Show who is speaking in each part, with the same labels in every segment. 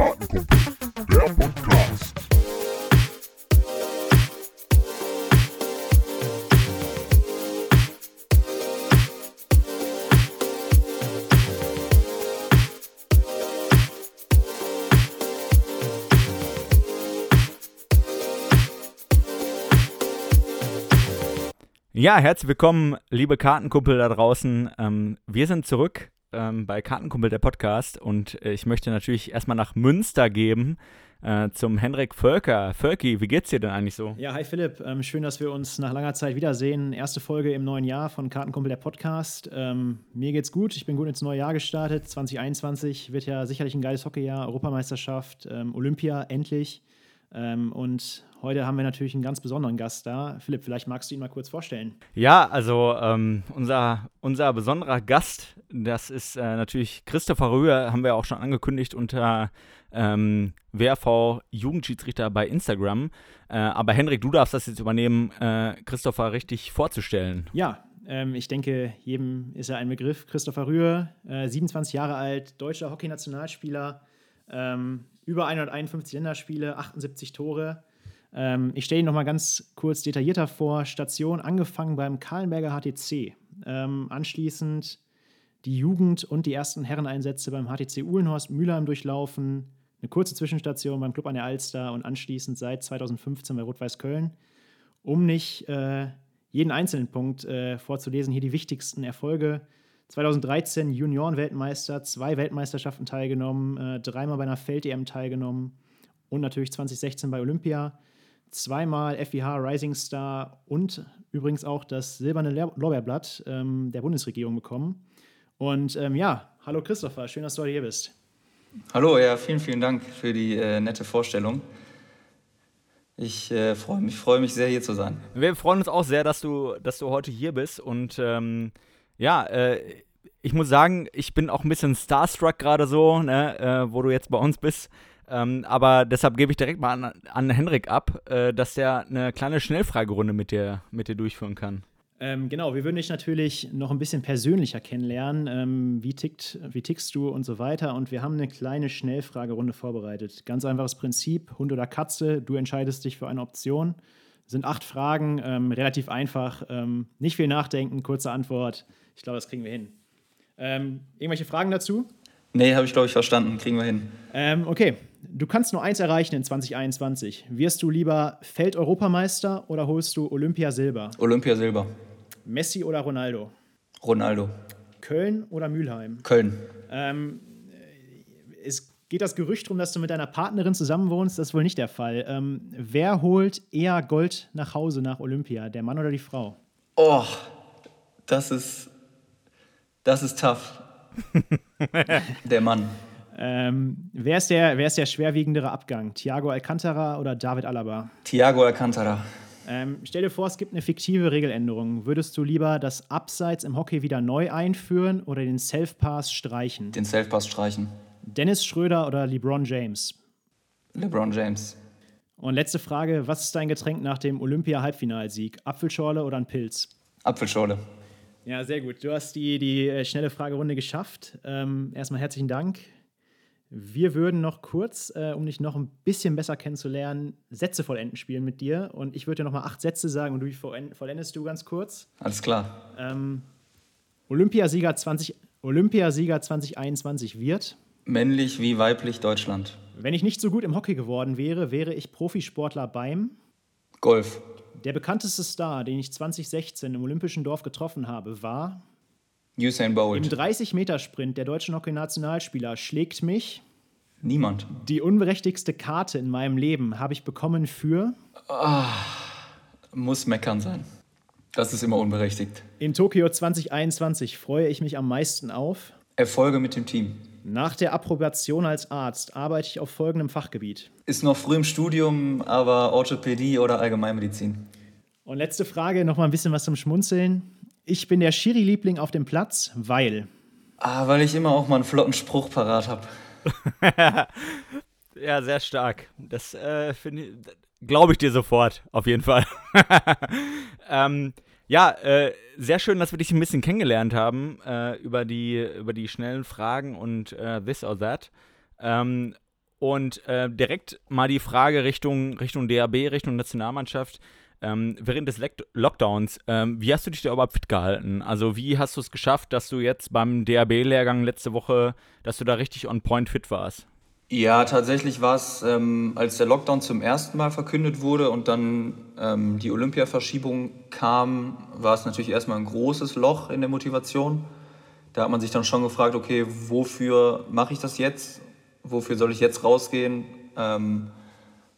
Speaker 1: Kartenkumpel, der Podcast.
Speaker 2: Ja, herzlich willkommen, liebe Kartenkumpel da draußen. Ähm, wir sind zurück ähm, bei Kartenkumpel der Podcast und äh, ich möchte natürlich erstmal nach Münster geben äh, zum Henrik Völker. Völki, wie geht's dir denn eigentlich so?
Speaker 3: Ja, hi Philipp. Ähm, schön, dass wir uns nach langer Zeit wiedersehen. Erste Folge im neuen Jahr von Kartenkumpel der Podcast. Ähm, mir geht's gut. Ich bin gut ins neue Jahr gestartet. 2021 wird ja sicherlich ein geiles Hockeyjahr. Europameisterschaft, ähm, Olympia endlich. Ähm, und heute haben wir natürlich einen ganz besonderen Gast da. Philipp, vielleicht magst du ihn mal kurz vorstellen.
Speaker 2: Ja, also ähm, unser, unser besonderer Gast, das ist äh, natürlich Christopher Rühr, haben wir auch schon angekündigt unter ähm, WRV Jugendschiedsrichter bei Instagram. Äh, aber Henrik, du darfst das jetzt übernehmen, äh, Christopher richtig vorzustellen.
Speaker 3: Ja, ähm, ich denke, jedem ist er ein Begriff. Christopher Rühr, äh, 27 Jahre alt, deutscher Hockeynationalspieler, ähm, über 151 Länderspiele, 78 Tore. Ähm, ich stelle ihn nochmal ganz kurz detaillierter vor. Station angefangen beim Kahlenberger HTC. Ähm, anschließend die Jugend- und die ersten Herreneinsätze beim HTC Uhlenhorst Mülheim durchlaufen. Eine kurze Zwischenstation beim Club an der Alster und anschließend seit 2015 bei Rot-Weiß Köln. Um nicht äh, jeden einzelnen Punkt äh, vorzulesen, hier die wichtigsten Erfolge. 2013 Junioren-Weltmeister, zwei Weltmeisterschaften teilgenommen, äh, dreimal bei einer Feld-EM teilgenommen und natürlich 2016 bei Olympia. Zweimal FIH Rising Star und übrigens auch das silberne Lorbeerblatt ähm, der Bundesregierung bekommen. Und ähm, ja, hallo Christopher, schön, dass du heute hier bist.
Speaker 4: Hallo, ja, vielen, vielen Dank für die äh, nette Vorstellung. Ich äh, freue mich, freu mich sehr, hier zu sein.
Speaker 2: Wir freuen uns auch sehr, dass du, dass du heute hier bist. Und ähm, ja, äh, ich muss sagen, ich bin auch ein bisschen starstruck gerade so, ne, äh, wo du jetzt bei uns bist. Ähm, aber deshalb gebe ich direkt mal an, an Henrik ab, äh, dass der eine kleine Schnellfragerunde mit dir, mit dir durchführen kann.
Speaker 3: Ähm, genau, wir würden dich natürlich noch ein bisschen persönlicher kennenlernen. Ähm, wie, tickt, wie tickst du und so weiter. Und wir haben eine kleine Schnellfragerunde vorbereitet. Ganz einfaches Prinzip: Hund oder Katze, du entscheidest dich für eine Option. Sind acht Fragen, ähm, relativ einfach. Ähm, nicht viel nachdenken, kurze Antwort. Ich glaube, das kriegen wir hin. Ähm, irgendwelche Fragen dazu?
Speaker 4: Nee, habe ich, glaube ich, verstanden. Kriegen wir hin.
Speaker 3: Ähm, okay, du kannst nur eins erreichen in 2021. Wirst du lieber Feld-Europameister oder holst du Olympia-Silber?
Speaker 4: Olympia-Silber.
Speaker 3: Messi oder Ronaldo?
Speaker 4: Ronaldo.
Speaker 3: Köln oder Mülheim?
Speaker 4: Köln.
Speaker 3: Ähm, es geht das Gerücht darum, dass du mit deiner Partnerin zusammenwohnst. Das ist wohl nicht der Fall. Ähm, wer holt eher Gold nach Hause nach Olympia? Der Mann oder die Frau?
Speaker 4: Oh, das ist. Das ist tough. der Mann.
Speaker 3: Ähm, wer, ist der, wer ist der schwerwiegendere Abgang? Thiago Alcantara oder David Alaba?
Speaker 4: Thiago Alcantara.
Speaker 3: Ähm, stell dir vor, es gibt eine fiktive Regeländerung. Würdest du lieber das Abseits im Hockey wieder neu einführen oder den Self-Pass streichen?
Speaker 4: Den Self-Pass streichen.
Speaker 3: Dennis Schröder oder LeBron James?
Speaker 4: LeBron James.
Speaker 3: Und letzte Frage: Was ist dein Getränk nach dem Olympia-Halbfinalsieg? Apfelschorle oder ein Pilz?
Speaker 4: Apfelschorle.
Speaker 3: Ja, sehr gut. Du hast die, die äh, schnelle Fragerunde geschafft. Ähm, erstmal herzlichen Dank. Wir würden noch kurz, äh, um dich noch ein bisschen besser kennenzulernen, Sätze vollenden spielen mit dir. Und ich würde dir noch mal acht Sätze sagen und du vollendest du ganz kurz.
Speaker 4: Alles klar.
Speaker 3: Ähm, Olympiasieger, 20, Olympiasieger 2021 wird.
Speaker 4: Männlich wie weiblich Deutschland.
Speaker 3: Wenn ich nicht so gut im Hockey geworden wäre, wäre ich Profisportler beim.
Speaker 4: Golf.
Speaker 3: Der bekannteste Star, den ich 2016 im Olympischen Dorf getroffen habe, war.
Speaker 4: Usain Bolt.
Speaker 3: Im 30-Meter-Sprint der deutschen Hockey-Nationalspieler schlägt mich.
Speaker 4: Niemand.
Speaker 3: Die unberechtigste Karte in meinem Leben habe ich bekommen für.
Speaker 4: Muss meckern sein. Das ist immer unberechtigt.
Speaker 3: In Tokio 2021 freue ich mich am meisten auf.
Speaker 4: Erfolge mit dem Team.
Speaker 3: Nach der Approbation als Arzt arbeite ich auf folgendem Fachgebiet.
Speaker 4: Ist noch früh im Studium, aber Orthopädie oder Allgemeinmedizin.
Speaker 3: Und letzte Frage, noch mal ein bisschen was zum Schmunzeln. Ich bin der Schiri-Liebling auf dem Platz, weil.
Speaker 4: Ah, weil ich immer auch mal einen flotten Spruch parat habe.
Speaker 2: Ja, sehr stark. Das äh, finde ich, glaube ich dir sofort, auf jeden Fall. ähm, ja, äh, sehr schön, dass wir dich ein bisschen kennengelernt haben äh, über, die, über die schnellen Fragen und äh, this or that. Ähm, Und äh, direkt mal die Frage Richtung, Richtung DAB, Richtung Nationalmannschaft. Ähm, während des Le Lockdowns, ähm, wie hast du dich da überhaupt fit gehalten? Also wie hast du es geschafft, dass du jetzt beim DAB-Lehrgang letzte Woche, dass du da richtig on point fit warst?
Speaker 4: Ja, tatsächlich war es, ähm, als der Lockdown zum ersten Mal verkündet wurde und dann ähm, die Olympia-Verschiebung kam, war es natürlich erstmal ein großes Loch in der Motivation. Da hat man sich dann schon gefragt, okay, wofür mache ich das jetzt? Wofür soll ich jetzt rausgehen ähm,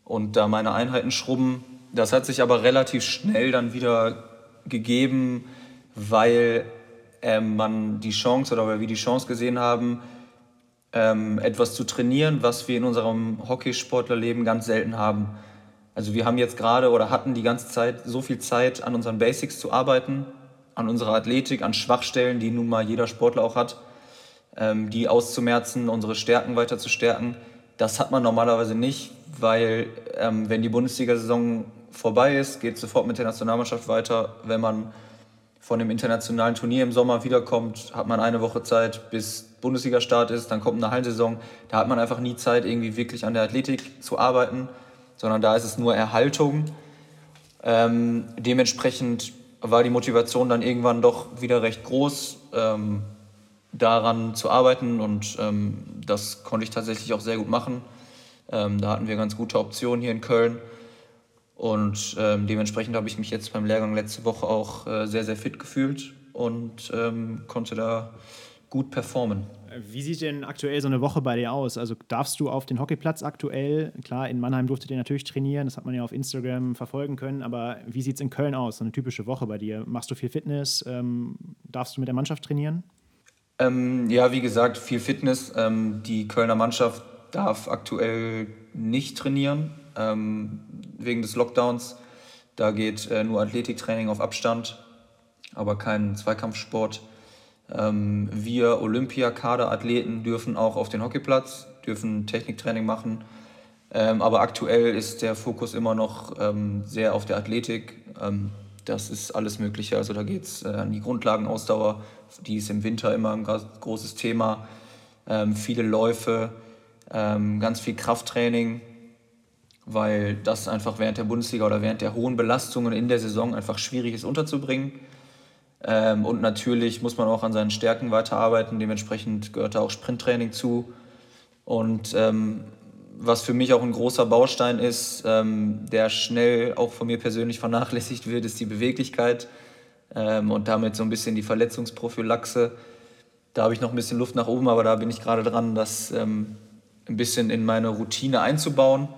Speaker 4: und da meine Einheiten schrubben? Das hat sich aber relativ schnell dann wieder gegeben, weil ähm, man die Chance oder weil wir die Chance gesehen haben, ähm, etwas zu trainieren, was wir in unserem Hockeysportlerleben ganz selten haben. Also wir haben jetzt gerade oder hatten die ganze Zeit so viel Zeit, an unseren Basics zu arbeiten, an unserer Athletik, an Schwachstellen, die nun mal jeder Sportler auch hat, ähm, die auszumerzen, unsere Stärken weiter zu stärken. Das hat man normalerweise nicht, weil ähm, wenn die Bundesliga-Saison vorbei ist, geht es sofort mit der Nationalmannschaft weiter. Wenn man von dem internationalen Turnier im Sommer wiederkommt, hat man eine Woche Zeit, bis Bundesliga-Start ist, dann kommt eine Hallensaison. Da hat man einfach nie Zeit, irgendwie wirklich an der Athletik zu arbeiten, sondern da ist es nur Erhaltung. Ähm, dementsprechend war die Motivation dann irgendwann doch wieder recht groß, ähm, daran zu arbeiten und ähm, das konnte ich tatsächlich auch sehr gut machen. Ähm, da hatten wir ganz gute Optionen hier in Köln. Und ähm, dementsprechend habe ich mich jetzt beim Lehrgang letzte Woche auch äh, sehr, sehr fit gefühlt und ähm, konnte da gut performen.
Speaker 3: Wie sieht denn aktuell so eine Woche bei dir aus? Also darfst du auf den Hockeyplatz aktuell? Klar, in Mannheim durftet ihr natürlich trainieren, das hat man ja auf Instagram verfolgen können, aber wie sieht es in Köln aus, so eine typische Woche bei dir? Machst du viel Fitness? Ähm, darfst du mit der Mannschaft trainieren?
Speaker 4: Ähm, ja, wie gesagt, viel Fitness. Ähm, die Kölner Mannschaft darf aktuell nicht trainieren ähm, wegen des Lockdowns. Da geht äh, nur Athletiktraining auf Abstand, aber kein Zweikampfsport. Ähm, wir Olympiakaderathleten dürfen auch auf den Hockeyplatz, dürfen Techniktraining machen. Ähm, aber aktuell ist der Fokus immer noch ähm, sehr auf der Athletik. Ähm, das ist alles Mögliche. Also da geht es äh, an die Grundlagenausdauer, die ist im Winter immer ein großes Thema. Ähm, viele Läufe, ganz viel Krafttraining, weil das einfach während der Bundesliga oder während der hohen Belastungen in der Saison einfach schwierig ist unterzubringen. Ähm, und natürlich muss man auch an seinen Stärken weiterarbeiten. Dementsprechend gehört da auch Sprinttraining zu. Und ähm, was für mich auch ein großer Baustein ist, ähm, der schnell auch von mir persönlich vernachlässigt wird, ist die Beweglichkeit ähm, und damit so ein bisschen die Verletzungsprophylaxe. Da habe ich noch ein bisschen Luft nach oben, aber da bin ich gerade dran, das ähm, ein bisschen in meine Routine einzubauen.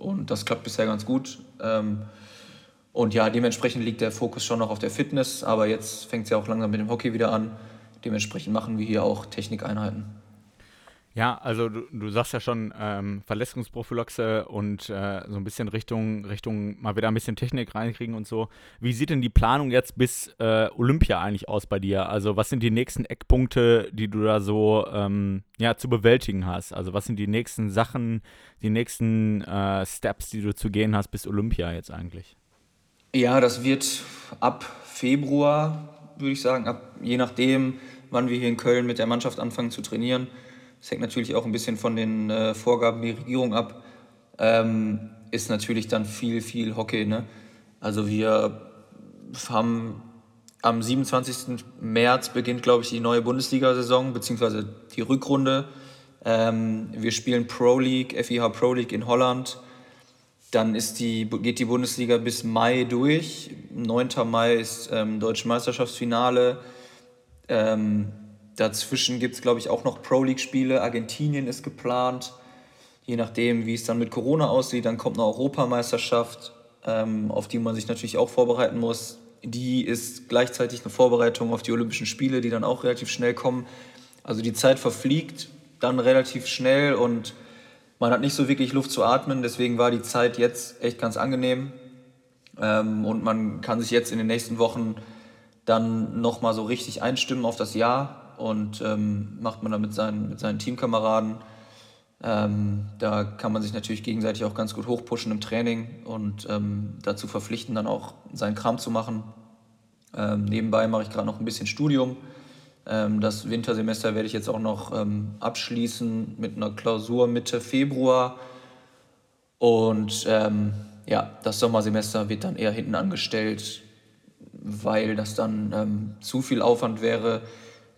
Speaker 4: Und das klappt bisher ganz gut. Ähm, und ja, dementsprechend liegt der Fokus schon noch auf der Fitness, aber jetzt fängt es ja auch langsam mit dem Hockey wieder an. Dementsprechend machen wir hier auch Technikeinheiten.
Speaker 2: Ja, also du, du sagst ja schon ähm, Verletzungsprophylaxe und äh, so ein bisschen Richtung, Richtung mal wieder ein bisschen Technik reinkriegen und so. Wie sieht denn die Planung jetzt bis äh, Olympia eigentlich aus bei dir? Also was sind die nächsten Eckpunkte, die du da so ähm, ja, zu bewältigen hast? Also was sind die nächsten Sachen, die nächsten äh, Steps, die du zu gehen hast bis Olympia jetzt eigentlich?
Speaker 4: Ja, das wird ab Februar, würde ich sagen, ab, je nachdem, wann wir hier in Köln mit der Mannschaft anfangen zu trainieren. Das hängt natürlich auch ein bisschen von den äh, Vorgaben der Regierung ab. Ähm, ist natürlich dann viel, viel Hockey. Ne? Also wir haben am 27. März beginnt, glaube ich, die neue Bundesliga-Saison, beziehungsweise die Rückrunde. Ähm, wir spielen Pro League, FIH Pro League in Holland dann ist die, geht die Bundesliga bis Mai durch. 9. Mai ist ähm, Deutsche Meisterschaftsfinale. Ähm, dazwischen gibt es, glaube ich, auch noch Pro League-Spiele. Argentinien ist geplant. Je nachdem, wie es dann mit Corona aussieht, dann kommt eine Europameisterschaft, ähm, auf die man sich natürlich auch vorbereiten muss. Die ist gleichzeitig eine Vorbereitung auf die Olympischen Spiele, die dann auch relativ schnell kommen. Also die Zeit verfliegt dann relativ schnell und man hat nicht so wirklich Luft zu atmen, deswegen war die Zeit jetzt echt ganz angenehm. Ähm, und man kann sich jetzt in den nächsten Wochen dann nochmal so richtig einstimmen auf das Jahr und ähm, macht man dann mit seinen, mit seinen Teamkameraden. Ähm, da kann man sich natürlich gegenseitig auch ganz gut hochpushen im Training und ähm, dazu verpflichten, dann auch seinen Kram zu machen. Ähm, nebenbei mache ich gerade noch ein bisschen Studium Ähm, das Wintersemester werde ich jetzt auch noch ähm, abschließen mit einer Klausur Mitte Februar. Und ja, das Sommersemester wird dann eher hinten angestellt, weil das dann zu viel Aufwand wäre,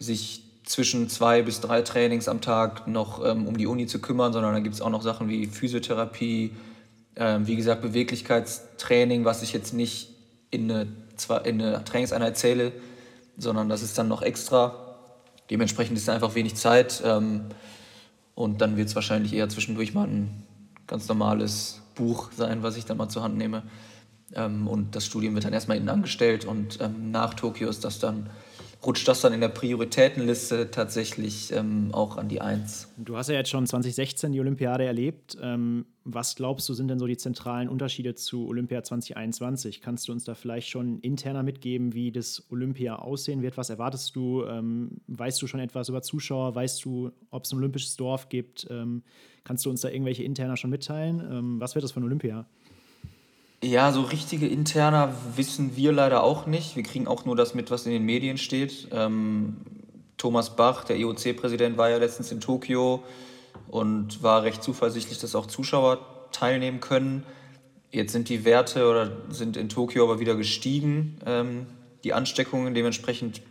Speaker 4: sich zwischen zwei bis drei Trainings am Tag noch ähm, um die Uni zu kümmern, sondern dann gibt es auch noch Sachen wie Physiotherapie, ähm, wie gesagt Beweglichkeitstraining, was ich jetzt nicht in eine, in eine Trainingseinheit zähle, sondern das ist dann noch extra. Dementsprechend ist einfach wenig Zeit ähm, und dann wird es wahrscheinlich eher zwischendurch mal ein ganz normales Buch sein, was ich dann mal zur Hand nehme. Ähm, und das Studium wird dann erstmal innen angestellt und ähm, nach Tokio ist das dann rutscht das dann in der Prioritätenliste tatsächlich ähm, auch an die Eins.
Speaker 3: Du hast ja jetzt schon 2016 die Olympiade erlebt. Ähm, was glaubst du, sind denn so die zentralen Unterschiede zu Olympia 2021? Kannst du uns da vielleicht schon interner mitgeben, wie das Olympia aussehen wird? Was erwartest du? Ähm, weißt du schon etwas über Zuschauer? Weißt du, ob es ein olympisches Dorf gibt? Ähm, kannst du uns da irgendwelche interner schon mitteilen? Ähm, was wird das von Olympia?
Speaker 4: Ja, so richtige interner wissen wir leider auch nicht. Wir kriegen auch nur das mit, was in den Medien steht. Ähm, Thomas Bach, der IOC-Präsident, war ja letztens in Tokio und war recht zuversichtlich, dass auch Zuschauer teilnehmen können. Jetzt sind die Werte oder sind in Tokio aber wieder gestiegen, ähm, die Ansteckungen. Dementsprechend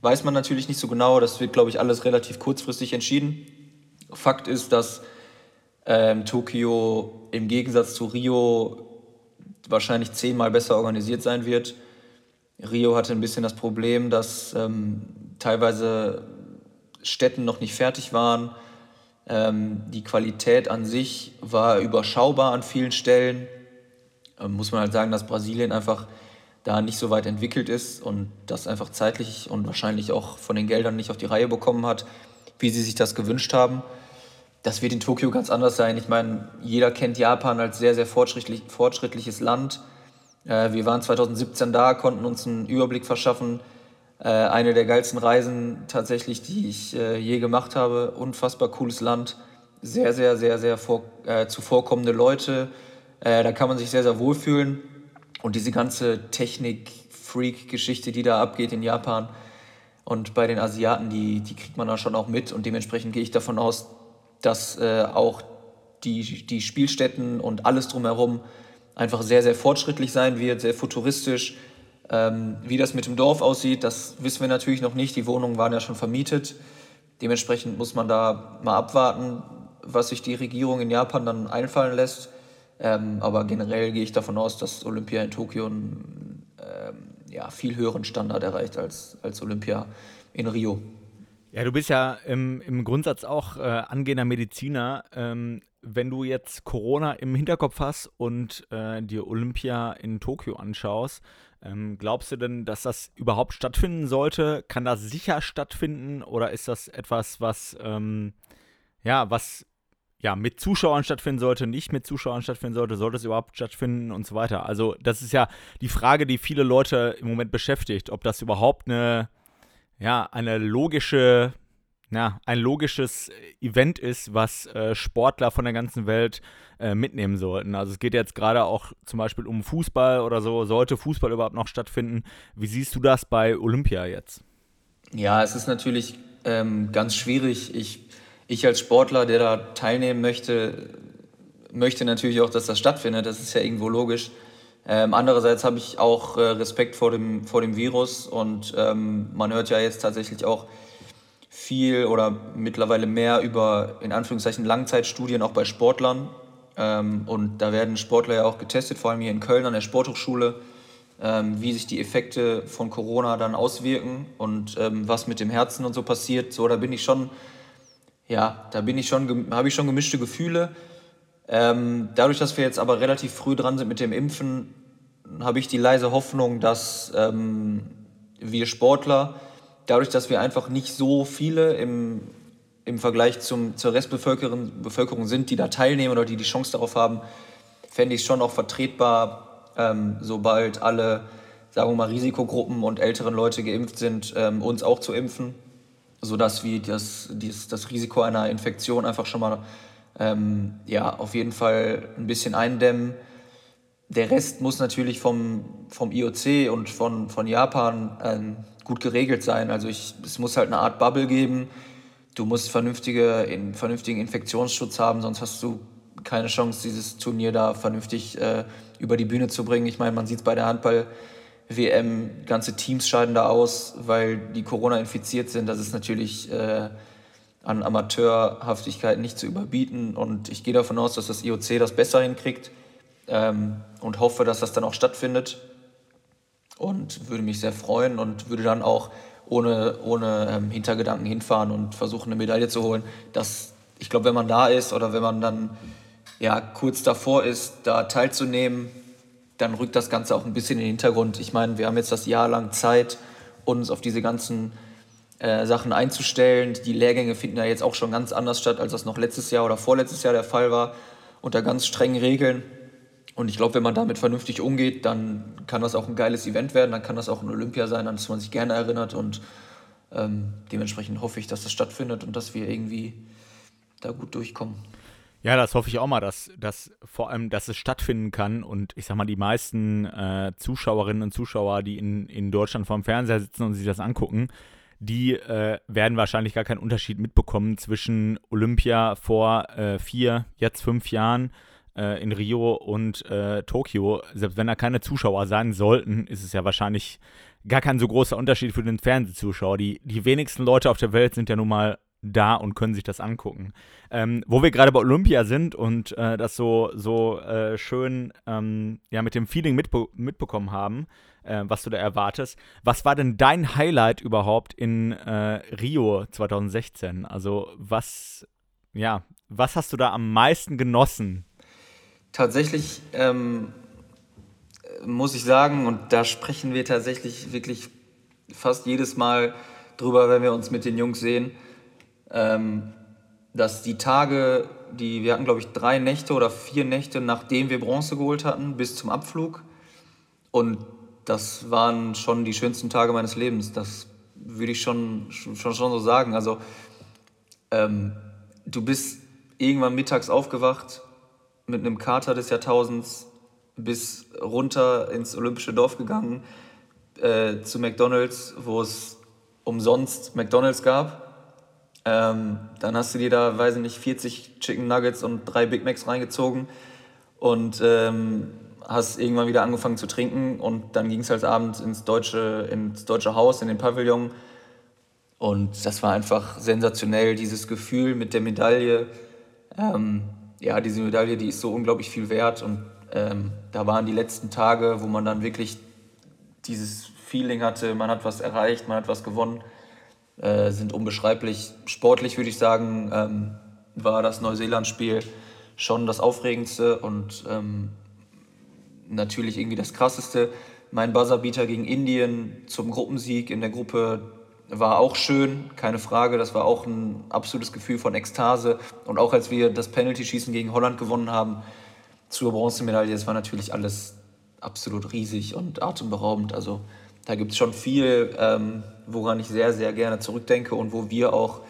Speaker 4: weiß man natürlich nicht so genau. Das wird, glaube ich, alles relativ kurzfristig entschieden. Fakt ist, dass ähm, Tokio im Gegensatz zu Rio wahrscheinlich zehnmal besser organisiert sein wird. Rio hatte ein bisschen das Problem, dass ähm, teilweise Städten noch nicht fertig waren. Ähm, die Qualität an sich war überschaubar an vielen Stellen. Ähm, muss man halt sagen, dass Brasilien einfach da nicht so weit entwickelt ist und das einfach zeitlich und wahrscheinlich auch von den Geldern nicht auf die Reihe bekommen hat, wie sie sich das gewünscht haben das wird in Tokio ganz anders sein. Ich meine, jeder kennt Japan als sehr, sehr fortschrittlich, fortschrittliches Land. Äh, wir waren 2017 da, konnten uns einen Überblick verschaffen. Äh, eine der geilsten Reisen tatsächlich, die ich äh, je gemacht habe. Unfassbar cooles Land. Sehr, sehr, sehr, sehr vor, äh, zuvorkommende Leute. Äh, da kann man sich sehr, sehr wohlfühlen. Und diese ganze Technik-Freak-Geschichte, die da abgeht in Japan und bei den Asiaten, die, die kriegt man da schon auch mit. Und dementsprechend gehe ich davon aus, dass äh, auch die, die Spielstätten und alles drumherum einfach sehr, sehr fortschrittlich sein wird, sehr futuristisch. Ähm, wie das mit dem Dorf aussieht, das wissen wir natürlich noch nicht. Die Wohnungen waren ja schon vermietet. Dementsprechend muss man da mal abwarten, was sich die Regierung in Japan dann einfallen lässt. Ähm, aber generell gehe ich davon aus, dass Olympia in Tokio einen ähm, ja, viel höheren Standard erreicht als, als Olympia in Rio.
Speaker 2: Ja, du bist ja im, im Grundsatz auch äh, angehender Mediziner. Ähm, wenn du jetzt Corona im Hinterkopf hast und äh, dir Olympia in Tokio anschaust, ähm, glaubst du denn, dass das überhaupt stattfinden sollte? Kann das sicher stattfinden oder ist das etwas, was ähm, ja, was ja mit Zuschauern stattfinden sollte, nicht mit Zuschauern stattfinden sollte, sollte es überhaupt stattfinden und so weiter? Also, das ist ja die Frage, die viele Leute im Moment beschäftigt, ob das überhaupt eine ja, eine logische, ja, ein logisches Event ist, was äh, Sportler von der ganzen Welt äh, mitnehmen sollten. Also es geht jetzt gerade auch zum Beispiel um Fußball oder so. Sollte Fußball überhaupt noch stattfinden? Wie siehst du das bei Olympia jetzt?
Speaker 4: Ja, es ist natürlich ähm, ganz schwierig. Ich, ich als Sportler, der da teilnehmen möchte, möchte natürlich auch, dass das stattfindet. Das ist ja irgendwo logisch. Ähm, andererseits habe ich auch äh, Respekt vor dem, vor dem Virus und ähm, man hört ja jetzt tatsächlich auch viel oder mittlerweile mehr über in Anführungszeichen Langzeitstudien auch bei Sportlern. Ähm, und da werden Sportler ja auch getestet, vor allem hier in Köln an der Sporthochschule, ähm, wie sich die Effekte von Corona dann auswirken und ähm, was mit dem Herzen und so passiert. So, da bin ich schon, ja, da bin ich schon, habe ich schon gemischte Gefühle. Ähm, dadurch, dass wir jetzt aber relativ früh dran sind mit dem Impfen, habe ich die leise Hoffnung, dass ähm, wir Sportler, dadurch, dass wir einfach nicht so viele im, im Vergleich zum, zur Restbevölkerung Bevölkerung sind, die da teilnehmen oder die die Chance darauf haben, fände ich es schon auch vertretbar, ähm, sobald alle, sagen wir mal, Risikogruppen und älteren Leute geimpft sind, ähm, uns auch zu impfen, sodass wir das, das, das Risiko einer Infektion einfach schon mal ähm, ja, auf jeden Fall ein bisschen eindämmen. Der Rest muss natürlich vom, vom IOC und von, von Japan ähm, gut geregelt sein. Also ich, es muss halt eine Art Bubble geben. Du musst vernünftige, in, vernünftigen Infektionsschutz haben, sonst hast du keine Chance, dieses Turnier da vernünftig äh, über die Bühne zu bringen. Ich meine, man sieht es bei der Handball-WM, ganze Teams scheiden da aus, weil die Corona infiziert sind. Das ist natürlich äh, an Amateurhaftigkeit nicht zu überbieten. Und ich gehe davon aus, dass das IOC das besser hinkriegt ähm, und hoffe, dass das dann auch stattfindet. Und würde mich sehr freuen und würde dann auch ohne, ohne ähm, Hintergedanken hinfahren und versuchen, eine Medaille zu holen. Das, ich glaube, wenn man da ist oder wenn man dann ja, kurz davor ist, da teilzunehmen, dann rückt das Ganze auch ein bisschen in den Hintergrund. Ich meine, wir haben jetzt das Jahr lang Zeit, uns auf diese ganzen äh, Sachen einzustellen. Die Lehrgänge finden ja jetzt auch schon ganz anders statt, als das noch letztes Jahr oder vorletztes Jahr der Fall war, unter ganz strengen Regeln. Und ich glaube, wenn man damit vernünftig umgeht, dann kann das auch ein geiles Event werden, dann kann das auch ein Olympia sein, an das man sich gerne erinnert. Und ähm, dementsprechend hoffe ich, dass das stattfindet und dass wir irgendwie da gut durchkommen.
Speaker 2: Ja, das hoffe ich auch mal, dass, dass vor allem, dass es stattfinden kann und ich sag mal, die meisten äh, Zuschauerinnen und Zuschauer, die in, in Deutschland vorm Fernseher sitzen und sich das angucken, die äh, werden wahrscheinlich gar keinen Unterschied mitbekommen zwischen Olympia vor äh, vier, jetzt fünf Jahren äh, in Rio und äh, Tokio. Selbst wenn da keine Zuschauer sein sollten, ist es ja wahrscheinlich gar kein so großer Unterschied für den Fernsehzuschauer. Die, die wenigsten Leute auf der Welt sind ja nun mal da und können sich das angucken. Ähm, wo wir gerade bei Olympia sind und äh, das so, so äh, schön ähm, ja, mit dem Feeling mitbe mitbekommen haben, äh, was du da erwartest. Was war denn dein Highlight überhaupt in äh, Rio 2016? Also was, ja, was hast du da am meisten genossen?
Speaker 4: Tatsächlich ähm, muss ich sagen, und da sprechen wir tatsächlich wirklich fast jedes Mal drüber, wenn wir uns mit den Jungs sehen, ähm, dass die Tage, die wir hatten, glaube ich, drei Nächte oder vier Nächte, nachdem wir Bronze geholt hatten, bis zum Abflug. Und das waren schon die schönsten Tage meines Lebens. Das würde ich schon, schon, schon so sagen. Also, ähm, du bist irgendwann mittags aufgewacht mit einem Kater des Jahrtausends, bis runter ins Olympische Dorf gegangen, äh, zu McDonalds, wo es umsonst McDonalds gab ähm, dann hast du dir da, weiß ich nicht, 40 Chicken Nuggets und drei Big Macs reingezogen und ähm, hast irgendwann wieder angefangen zu trinken und dann ging es halt abends ins deutsche, ins deutsche Haus, in den Pavillon. Und das war einfach sensationell, dieses Gefühl mit der Medaille. Ähm, ja, diese Medaille, die ist so unglaublich viel wert. Und ähm, da waren die letzten Tage, wo man dann wirklich dieses Feeling hatte, man hat was erreicht, man hat was gewonnen. Äh, sind unbeschreiblich. Sportlich würde ich sagen, ähm, war das Neuseeland-Spiel schon das Aufregendste und ähm, natürlich irgendwie das Krasseste. Mein Buzzerbeater gegen Indien zum Gruppensieg in der Gruppe war auch schön, keine Frage. Das war auch ein absolutes Gefühl von Ekstase. Und auch als wir das Penalty-Schießen gegen Holland gewonnen haben zur Bronzemedaille, das war natürlich alles absolut riesig und atemberaubend. Also da gibt es schon viel, ähm, woran ich sehr, sehr gerne zurückdenke und wo wir auch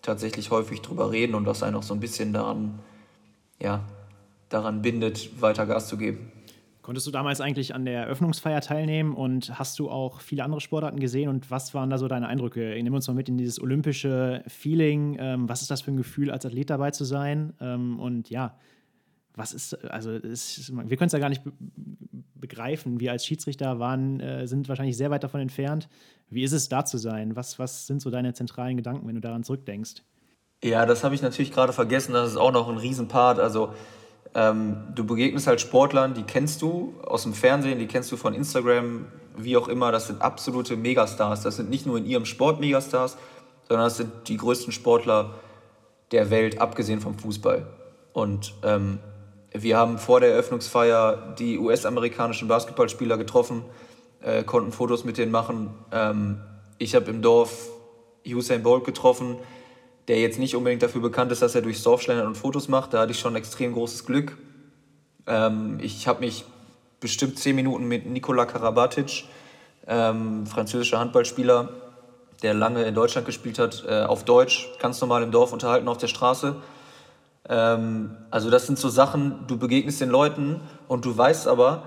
Speaker 4: tatsächlich häufig drüber reden und was einen auch so ein bisschen daran, ja, daran bindet, weiter Gas zu geben.
Speaker 3: Konntest du damals eigentlich an der Eröffnungsfeier teilnehmen und hast du auch viele andere Sportarten gesehen und was waren da so deine Eindrücke? Nimm uns mal mit in dieses olympische Feeling. Ähm, was ist das für ein Gefühl, als Athlet dabei zu sein? Ähm, und ja, was ist, also ist, wir können es ja gar nicht begreifen. Wir als Schiedsrichter waren, äh, sind wahrscheinlich sehr weit davon entfernt. Wie ist es da zu sein? Was, was sind so deine zentralen Gedanken, wenn du daran zurückdenkst?
Speaker 4: Ja, das habe ich natürlich gerade vergessen. Das ist auch noch ein Riesenpart. Also ähm, du begegnest halt Sportlern, die kennst du aus dem Fernsehen, die kennst du von Instagram, wie auch immer. Das sind absolute Megastars. Das sind nicht nur in ihrem Sport Megastars, sondern das sind die größten Sportler der Welt, abgesehen vom Fußball. Und ähm, wir haben vor der Eröffnungsfeier die US-amerikanischen Basketballspieler getroffen, äh, konnten Fotos mit denen machen. Ähm, ich habe im Dorf Usain Bolt getroffen, der jetzt nicht unbedingt dafür bekannt ist, dass er durchs Dorf schlendert und Fotos macht. Da hatte ich schon extrem großes Glück. Ähm, ich habe mich bestimmt zehn Minuten mit Nikola Karabatic, ähm, französischer Handballspieler, der lange in Deutschland gespielt hat, äh, auf Deutsch, ganz normal im Dorf unterhalten auf der Straße. Ähm, also das sind so Sachen, du begegnest den Leuten und du weißt aber,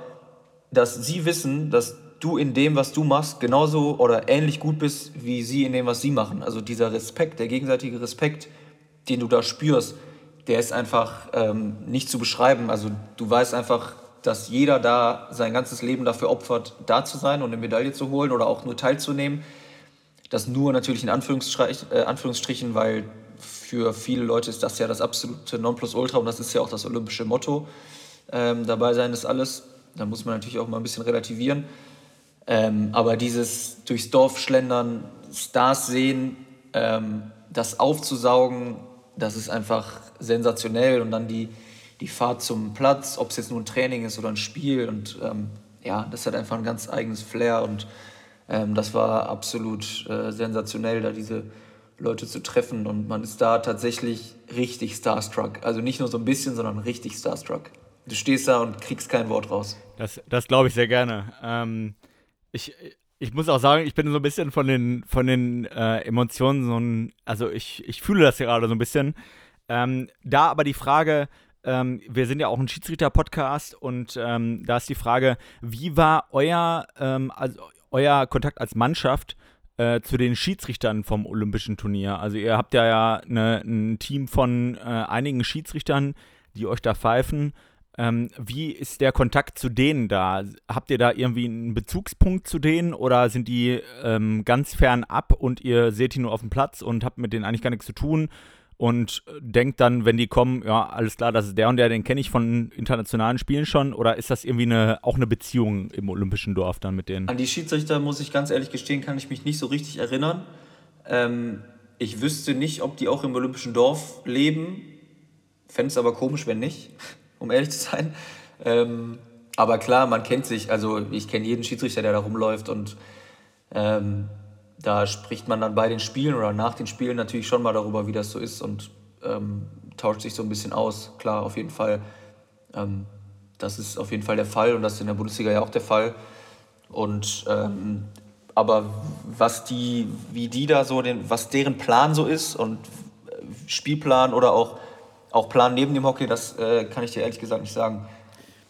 Speaker 4: dass sie wissen, dass du in dem, was du machst, genauso oder ähnlich gut bist wie sie in dem, was sie machen. Also dieser Respekt, der gegenseitige Respekt, den du da spürst, der ist einfach ähm, nicht zu beschreiben. Also du weißt einfach, dass jeder da sein ganzes Leben dafür opfert, da zu sein und eine Medaille zu holen oder auch nur teilzunehmen. Das nur natürlich in Anführungsstrich, äh, Anführungsstrichen, weil für viele Leute ist das ja das absolute Nonplusultra und das ist ja auch das olympische Motto. Ähm, dabei sein ist alles. Da muss man natürlich auch mal ein bisschen relativieren. Ähm, aber dieses durchs Dorf schlendern, Stars sehen, ähm, das aufzusaugen, das ist einfach sensationell. Und dann die, die Fahrt zum Platz, ob es jetzt nur ein Training ist oder ein Spiel. Und ähm, ja, das hat einfach ein ganz eigenes Flair. Und ähm, das war absolut äh, sensationell, da diese Leute zu treffen. Und man ist da tatsächlich richtig starstruck. Also nicht nur so ein bisschen, sondern richtig starstruck. Du stehst da und kriegst kein Wort raus.
Speaker 2: Das, das glaube ich sehr gerne. Ähm, ich, ich muss auch sagen, ich bin so ein bisschen von den, von den äh, Emotionen so ein, also ich, ich fühle das gerade so ein bisschen. Ähm, da aber die Frage, ähm, wir sind ja auch ein Schiedsrichter-Podcast und ähm, da ist die Frage, wie war euer, also euer Kontakt als Mannschaft äh, zu den Schiedsrichtern vom Olympischen Turnier? Also ihr habt ja, ja eine, ein Team von äh, einigen Schiedsrichtern, die euch da pfeifen. Ähm, wie ist der Kontakt zu denen da? Habt ihr da irgendwie einen Bezugspunkt zu denen oder sind die ähm, ganz fern ab und ihr seht die nur auf dem Platz und habt mit denen eigentlich gar nichts zu tun und denkt dann, wenn die kommen, ja, alles klar, das ist der und der, den kenne ich von internationalen Spielen schon oder ist das irgendwie eine, auch eine Beziehung im Olympischen Dorf dann mit denen?
Speaker 4: An die Schiedsrichter, muss ich ganz ehrlich gestehen, kann ich mich nicht so richtig erinnern. Ähm, ich wüsste nicht, ob die auch im Olympischen Dorf leben. Fände es aber komisch, wenn nicht um ehrlich zu sein. Ähm, aber klar, man kennt sich. Also ich kenne jeden Schiedsrichter, der da rumläuft und ähm, da spricht man dann bei den Spielen oder nach den Spielen natürlich schon mal darüber, wie das so ist und ähm, tauscht sich so ein bisschen aus. Klar, auf jeden Fall. Ähm, das ist auf jeden Fall der Fall und das ist in der Bundesliga ja auch der Fall. Und ähm, aber was die, wie die da so, den, was deren Plan so ist und äh, Spielplan oder auch auch Plan neben dem Hockey, das äh, kann ich dir ehrlich gesagt nicht sagen.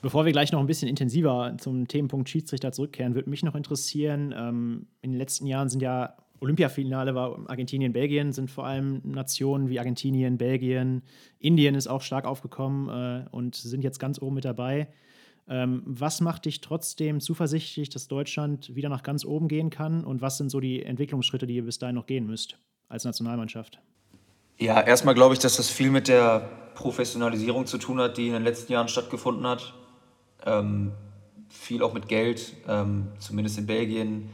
Speaker 3: Bevor wir gleich noch ein bisschen intensiver zum Themenpunkt Schiedsrichter zurückkehren, würde mich noch interessieren, ähm, in den letzten Jahren sind ja Olympiafinale war Argentinien, Belgien, sind vor allem Nationen wie Argentinien, Belgien, Indien ist auch stark aufgekommen äh, und sind jetzt ganz oben mit dabei. Ähm, was macht dich trotzdem zuversichtlich, dass Deutschland wieder nach ganz oben gehen kann? Und was sind so die Entwicklungsschritte, die ihr bis dahin noch gehen müsst als Nationalmannschaft?
Speaker 4: Ja, erstmal glaube ich, dass das viel mit der Professionalisierung zu tun hat, die in den letzten Jahren stattgefunden hat. Ähm, viel auch mit Geld, ähm, zumindest in Belgien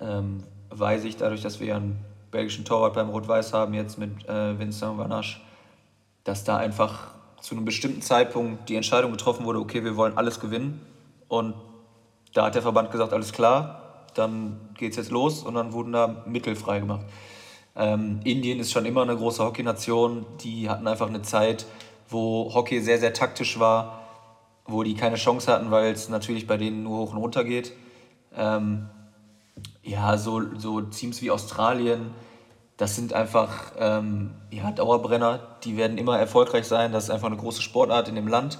Speaker 4: ähm, weiß ich, dadurch, dass wir einen belgischen Torwart beim Rot-Weiß haben, jetzt mit äh, Vincent Vanache, dass da einfach zu einem bestimmten Zeitpunkt die Entscheidung getroffen wurde, okay, wir wollen alles gewinnen. Und da hat der Verband gesagt, alles klar, dann geht es jetzt los und dann wurden da Mittel freigemacht. gemacht. Ähm, Indien ist schon immer eine große Hockey-Nation. Die hatten einfach eine Zeit, wo Hockey sehr, sehr taktisch war, wo die keine Chance hatten, weil es natürlich bei denen nur hoch und runter geht. Ähm, ja, so, so Teams wie Australien, das sind einfach ähm, ja, Dauerbrenner. Die werden immer erfolgreich sein. Das ist einfach eine große Sportart in dem Land.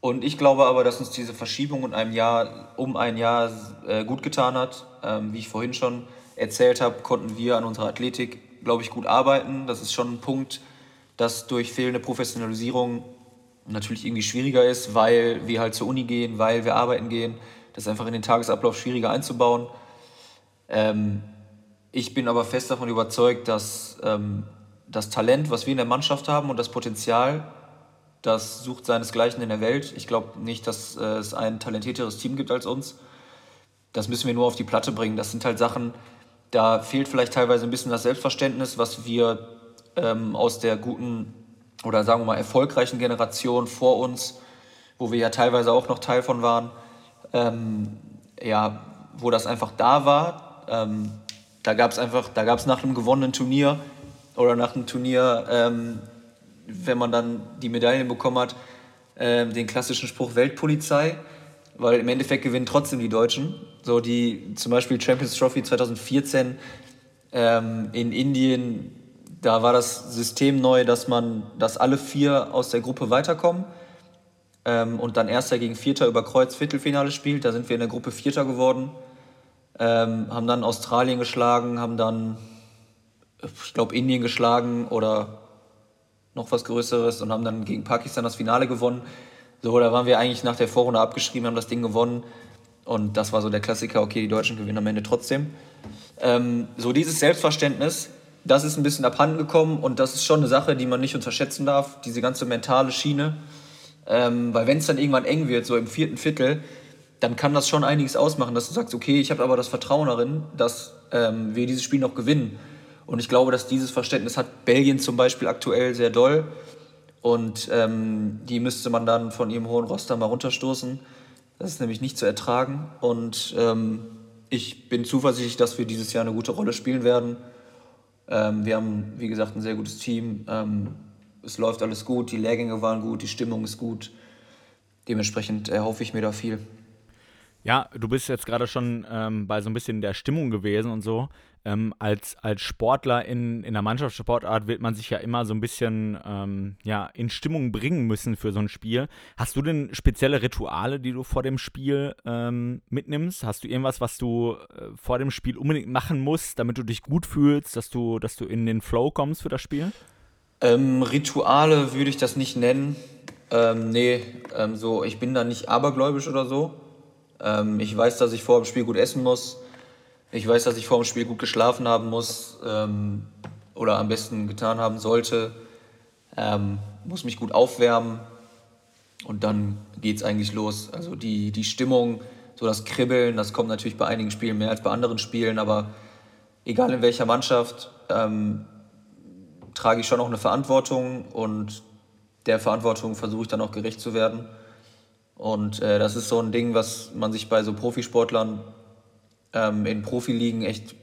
Speaker 4: Und ich glaube aber, dass uns diese Verschiebung in einem Jahr, um ein Jahr äh, gut getan hat. Ähm, wie ich vorhin schon erzählt habe, konnten wir an unserer Athletik, glaube ich, gut arbeiten. Das ist schon ein Punkt, das durch fehlende Professionalisierung natürlich irgendwie schwieriger ist, weil wir halt zur Uni gehen, weil wir arbeiten gehen. Das ist einfach in den Tagesablauf schwieriger einzubauen. Ähm, ich bin aber fest davon überzeugt, dass ähm, das Talent, was wir in der Mannschaft haben und das Potenzial, das sucht seinesgleichen in der Welt. Ich glaube nicht, dass äh, es ein talentierteres Team gibt als uns. Das müssen wir nur auf die Platte bringen. Das sind halt Sachen, da fehlt vielleicht teilweise ein bisschen das Selbstverständnis, was wir ähm, aus der guten oder sagen wir mal erfolgreichen Generation vor uns, wo wir ja teilweise auch noch Teil von waren, ähm, ja, wo das einfach da war. Ähm, da gab es einfach, da gab es nach einem gewonnenen Turnier oder nach einem Turnier, ähm, wenn man dann die Medaillen bekommen hat, ähm, den klassischen Spruch Weltpolizei weil im Endeffekt gewinnen trotzdem die Deutschen. So die zum Beispiel Champions Trophy 2014 ähm, in Indien, da war das System neu, dass man, dass alle vier aus der Gruppe weiterkommen. ähm, und dann Erster gegen Vierter über Kreuz Viertelfinale spielt. Da sind wir in der Gruppe Vierter geworden, ähm, haben dann Australien geschlagen, haben dann, ich glaube, Indien geschlagen oder noch was Größeres und haben dann gegen Pakistan das Finale gewonnen. So, da waren wir eigentlich nach der Vorrunde abgeschrieben, haben das Ding gewonnen. Und das war so der Klassiker, okay, die Deutschen gewinnen am Ende trotzdem. Ähm, so dieses Selbstverständnis, das ist ein bisschen abhanden gekommen und das ist schon eine Sache, die man nicht unterschätzen darf, diese ganze mentale Schiene. Ähm, weil wenn es dann irgendwann eng wird, so im vierten Viertel, dann kann das schon einiges ausmachen, dass du sagst, okay, ich habe aber das Vertrauen darin, dass ähm, wir dieses Spiel noch gewinnen. Und ich glaube, dass dieses Verständnis hat Belgien zum Beispiel aktuell sehr doll. Und ähm, die müsste man dann von ihrem hohen Roster mal runterstoßen. Das ist nämlich nicht zu ertragen. Und ähm, ich bin zuversichtlich, dass wir dieses Jahr eine gute Rolle spielen werden. Ähm, wir haben, wie gesagt, ein sehr gutes Team. Ähm, es läuft alles gut, die Lehrgänge waren gut, die Stimmung ist gut. Dementsprechend erhoffe ich mir da viel.
Speaker 2: Ja, du bist jetzt gerade schon ähm, bei so ein bisschen der Stimmung gewesen und so. Ähm, als, als Sportler in, in der Mannschaftssportart wird man sich ja immer so ein bisschen ähm, ja, in Stimmung bringen müssen für so ein Spiel. Hast du denn spezielle Rituale, die du vor dem Spiel ähm, mitnimmst? Hast du irgendwas, was du äh, vor dem Spiel unbedingt machen musst, damit du dich gut fühlst, dass du, dass du in den Flow kommst für das Spiel?
Speaker 4: Ähm, Rituale würde ich das nicht nennen. Ähm, nee, ähm, so, ich bin da nicht abergläubisch oder so. Ähm, ich weiß, dass ich vor dem Spiel gut essen muss. Ich weiß, dass ich vor dem Spiel gut geschlafen haben muss ähm, oder am besten getan haben sollte. Ähm, muss mich gut aufwärmen und dann geht es eigentlich los. Also die, die Stimmung, so das Kribbeln, das kommt natürlich bei einigen Spielen mehr als bei anderen Spielen, aber egal in welcher Mannschaft, ähm, trage ich schon auch eine Verantwortung und der Verantwortung versuche ich dann auch gerecht zu werden. Und äh, das ist so ein Ding, was man sich bei so Profisportlern ähm, in Profiligen echt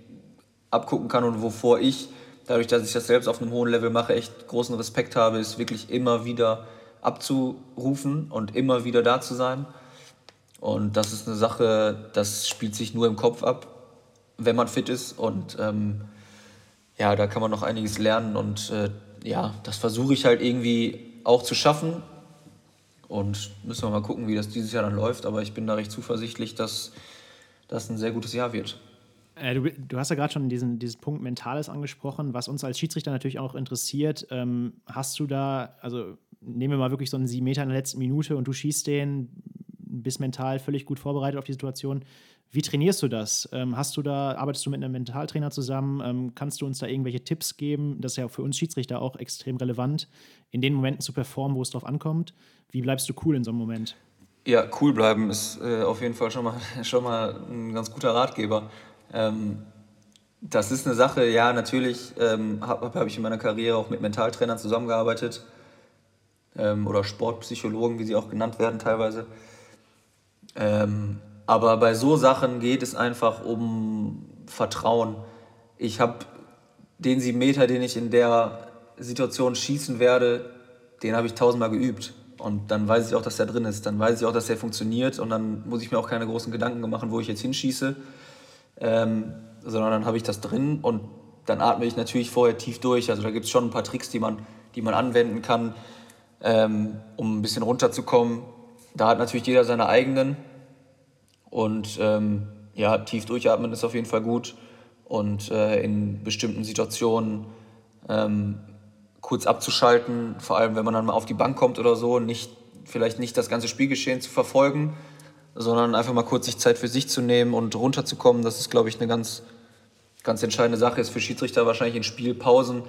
Speaker 4: abgucken kann und wovor ich, dadurch, dass ich das selbst auf einem hohen Level mache, echt großen Respekt habe, ist wirklich immer wieder abzurufen und immer wieder da zu sein. Und das ist eine Sache, das spielt sich nur im Kopf ab, wenn man fit ist. Und ähm, ja, da kann man noch einiges lernen. Und äh, ja, das versuche ich halt irgendwie auch zu schaffen. Und müssen wir mal gucken, wie das dieses Jahr dann läuft. Aber ich bin da recht zuversichtlich, dass das ein sehr gutes Jahr wird.
Speaker 3: Äh, du, du, hast ja gerade schon diesen, diesen Punkt Mentales angesprochen, was uns als Schiedsrichter natürlich auch interessiert. Ähm, hast du da, also nehmen wir mal wirklich so einen sieben Meter in der letzten Minute und du schießt den, bist mental völlig gut vorbereitet auf die Situation. Wie trainierst du das? Ähm, hast du da, arbeitest du mit einem Mentaltrainer zusammen? Ähm, kannst du uns da irgendwelche Tipps geben? Das ist ja für uns Schiedsrichter auch extrem relevant, in den Momenten zu performen, wo es drauf ankommt. Wie bleibst du cool in so einem Moment?
Speaker 4: Ja, cool bleiben ist äh, auf jeden Fall schon mal, schon mal ein ganz guter Ratgeber. Ähm, das ist eine Sache, ja, natürlich ähm, habe hab ich in meiner Karriere auch mit Mentaltrainern zusammengearbeitet ähm, oder Sportpsychologen, wie sie auch genannt werden teilweise. Ähm, aber bei so Sachen geht es einfach um Vertrauen. Ich habe den sieben Meter, den ich in der Situation schießen werde, den habe ich tausendmal geübt. Und dann weiß ich auch, dass der drin ist. Dann weiß ich auch, dass der funktioniert. Und dann muss ich mir auch keine großen Gedanken machen, wo ich jetzt hinschieße. Ähm, sondern dann habe ich das drin und dann atme ich natürlich vorher tief durch. Also da gibt es schon ein paar Tricks, die man, die man anwenden kann, ähm, um ein bisschen runterzukommen. Da hat natürlich jeder seine eigenen. Und ähm, ja, tief durchatmen ist auf jeden Fall gut. Und äh, in bestimmten Situationen ähm, kurz abzuschalten, vor allem wenn man dann mal auf die Bank kommt oder so, nicht, vielleicht nicht das ganze Spielgeschehen zu verfolgen, sondern einfach mal kurz sich Zeit für sich zu nehmen und runterzukommen. Das ist, glaube ich, eine ganz, ganz entscheidende Sache. Ist für Schiedsrichter wahrscheinlich in Spielpausen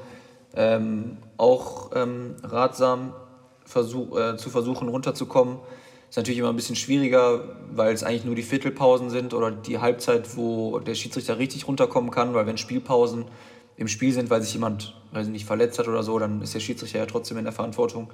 Speaker 4: ähm, auch ähm, ratsam versuch, äh, zu versuchen, runterzukommen. Ist natürlich immer ein bisschen schwieriger, weil es eigentlich nur die Viertelpausen sind oder die Halbzeit, wo der Schiedsrichter richtig runterkommen kann, weil wenn Spielpausen im Spiel sind, weil sich jemand, weiß nicht, verletzt hat oder so, dann ist der Schiedsrichter ja trotzdem in der Verantwortung.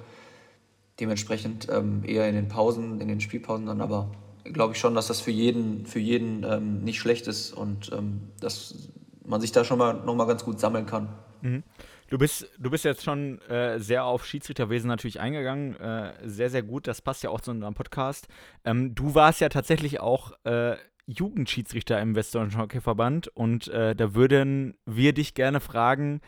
Speaker 4: Dementsprechend ähm, eher in den Pausen, in den Spielpausen dann, aber glaube ich schon, dass das für jeden, für jeden ähm, nicht schlecht ist und ähm, dass man sich da schon mal nochmal ganz gut sammeln kann.
Speaker 2: Mhm. Du bist, du bist jetzt schon äh, sehr auf Schiedsrichterwesen natürlich eingegangen. Äh, sehr, sehr gut. Das passt ja auch zu unserem Podcast. Ähm, du warst ja tatsächlich auch äh, Jugendschiedsrichter im Westdeutschen Hockeyverband und äh, da würden wir dich gerne fragen,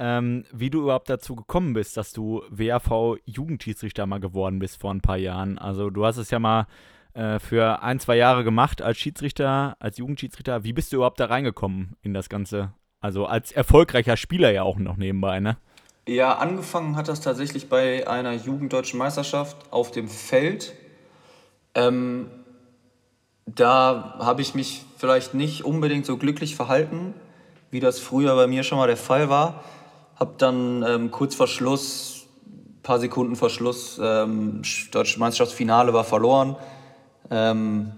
Speaker 2: ähm, wie du überhaupt dazu gekommen bist, dass du WAV-Jugendschiedsrichter mal geworden bist vor ein paar Jahren. Also du hast es ja mal äh, für ein, zwei Jahre gemacht als Schiedsrichter, als Jugendschiedsrichter. Wie bist du überhaupt da reingekommen in das Ganze? Also als erfolgreicher Spieler ja auch noch nebenbei, ne?
Speaker 4: Ja, angefangen hat das tatsächlich bei einer Jugenddeutschen Meisterschaft auf dem Feld. Ähm, da habe ich mich vielleicht nicht unbedingt so glücklich verhalten, wie das früher bei mir schon mal der Fall war. Habe dann ähm, kurz vor Schluss, paar Sekunden vor Schluss, ähm, Deutsche Meisterschaftsfinale war verloren. Ähm,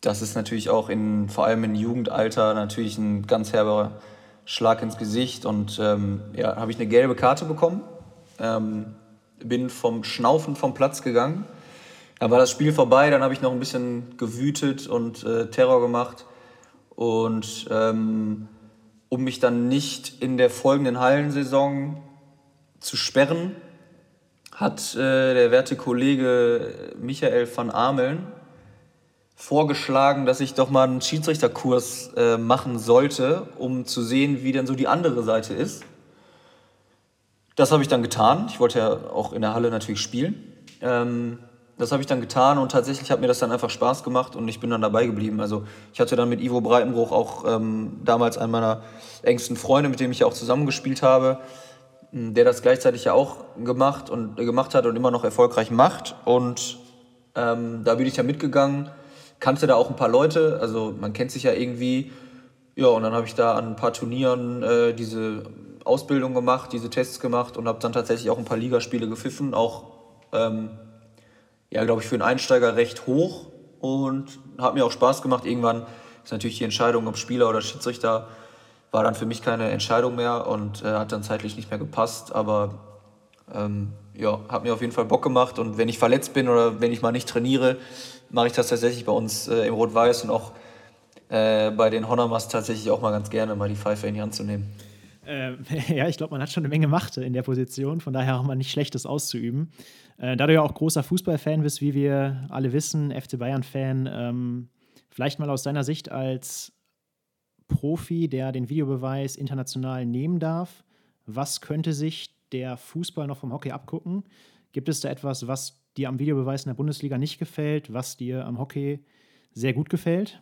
Speaker 4: das ist natürlich auch in, vor allem im Jugendalter natürlich ein ganz herber Schlag ins Gesicht und ähm, ja, habe ich eine gelbe Karte bekommen. Ähm, bin vom Schnaufen vom Platz gegangen. Dann war das Spiel vorbei, dann habe ich noch ein bisschen gewütet und äh, Terror gemacht. Und ähm, um mich dann nicht in der folgenden Hallensaison zu sperren, hat äh, der werte Kollege Michael van Ameln vorgeschlagen, dass ich doch mal einen Schiedsrichterkurs äh, machen sollte, um zu sehen, wie denn so die andere Seite ist. Das habe ich dann getan. Ich wollte ja auch in der Halle natürlich spielen. Ähm, das habe ich dann getan und tatsächlich hat mir das dann einfach Spaß gemacht und ich bin dann dabei geblieben. Also ich hatte dann mit Ivo Breitenbruch auch ähm, damals einen meiner engsten Freunde, mit dem ich ja auch zusammengespielt habe, der das gleichzeitig ja auch gemacht und äh, gemacht hat und immer noch erfolgreich macht. Und ähm, da bin ich ja mitgegangen kannte da auch ein paar Leute, also man kennt sich ja irgendwie. Ja, und dann habe ich da an ein paar Turnieren äh, diese Ausbildung gemacht, diese Tests gemacht und habe dann tatsächlich auch ein paar Ligaspiele gepfiffen, auch, ähm, ja, glaube ich, für einen Einsteiger recht hoch und hat mir auch Spaß gemacht. Irgendwann ist natürlich die Entscheidung, ob Spieler oder Schiedsrichter, war dann für mich keine Entscheidung mehr und äh, hat dann zeitlich nicht mehr gepasst, aber ähm, ja, hat mir auf jeden Fall Bock gemacht und wenn ich verletzt bin oder wenn ich mal nicht trainiere, mache ich das tatsächlich bei uns äh, im Rot-Weiß und auch äh, bei den Honormas tatsächlich auch mal ganz gerne, mal die Pfeife in die Hand zu nehmen.
Speaker 3: Ähm, ja, ich glaube, man hat schon eine Menge Macht in der Position, von daher auch mal nicht Schlechtes auszuüben. Äh, da du ja auch großer Fußballfan bist, wie wir alle wissen, FC Bayern-Fan, ähm, vielleicht mal aus deiner Sicht als Profi, der den Videobeweis international nehmen darf, was könnte sich der Fußball noch vom Hockey abgucken? Gibt es da etwas, was dir am Videobeweis in der Bundesliga nicht gefällt, was dir am Hockey sehr gut gefällt?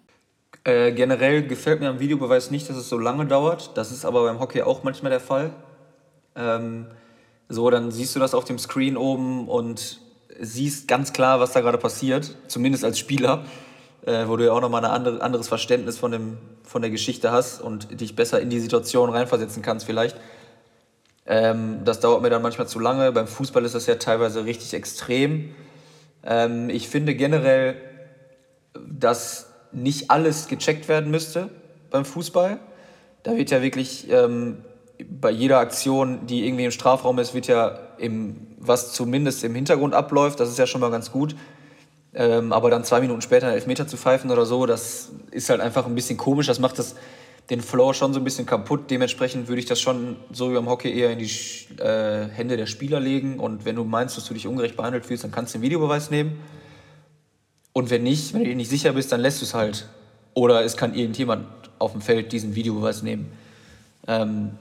Speaker 4: Äh, generell gefällt mir am Videobeweis nicht, dass es so lange dauert. Das ist aber beim Hockey auch manchmal der Fall. Ähm, so, dann siehst du das auf dem Screen oben und siehst ganz klar, was da gerade passiert, zumindest als Spieler, äh, wo du ja auch nochmal ein andere, anderes Verständnis von, dem, von der Geschichte hast und dich besser in die Situation reinversetzen kannst vielleicht. Ähm, das dauert mir dann manchmal zu lange. Beim Fußball ist das ja teilweise richtig extrem. Ähm, ich finde generell, dass nicht alles gecheckt werden müsste beim Fußball. Da wird ja wirklich ähm, bei jeder Aktion, die irgendwie im Strafraum ist, wird ja im, was zumindest im Hintergrund abläuft, das ist ja schon mal ganz gut. Ähm, aber dann zwei Minuten später einen Elfmeter zu pfeifen oder so, das ist halt einfach ein bisschen komisch. Das macht das den Flow schon so ein bisschen kaputt. Dementsprechend würde ich das schon so wie am Hockey eher in die äh, Hände der Spieler legen. Und wenn du meinst, dass du dich ungerecht behandelt fühlst, dann kannst du den Videobeweis nehmen. Und wenn nicht, wenn du dir nicht sicher bist, dann lässt du es halt. Oder es kann irgendjemand auf dem Feld diesen Videobeweis nehmen. Ähm,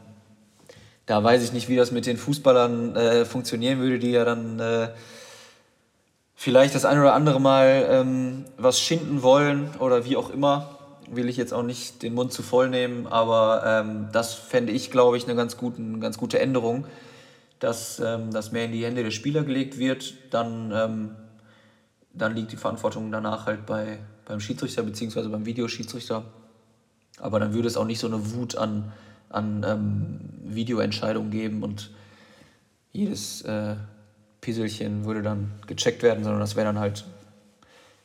Speaker 4: da weiß ich nicht, wie das mit den Fußballern äh, funktionieren würde, die ja dann äh, vielleicht das ein oder andere Mal ähm, was schinden wollen oder wie auch immer will ich jetzt auch nicht den Mund zu voll nehmen, aber ähm, das fände ich, glaube ich, eine ganz, guten, ganz gute Änderung, dass ähm, das mehr in die Hände der Spieler gelegt wird. Dann, ähm, dann liegt die Verantwortung danach halt bei, beim Schiedsrichter bzw. beim Videoschiedsrichter. Aber dann würde es auch nicht so eine Wut an, an ähm, Videoentscheidungen geben und jedes äh, Pisselchen würde dann gecheckt werden, sondern das wäre dann halt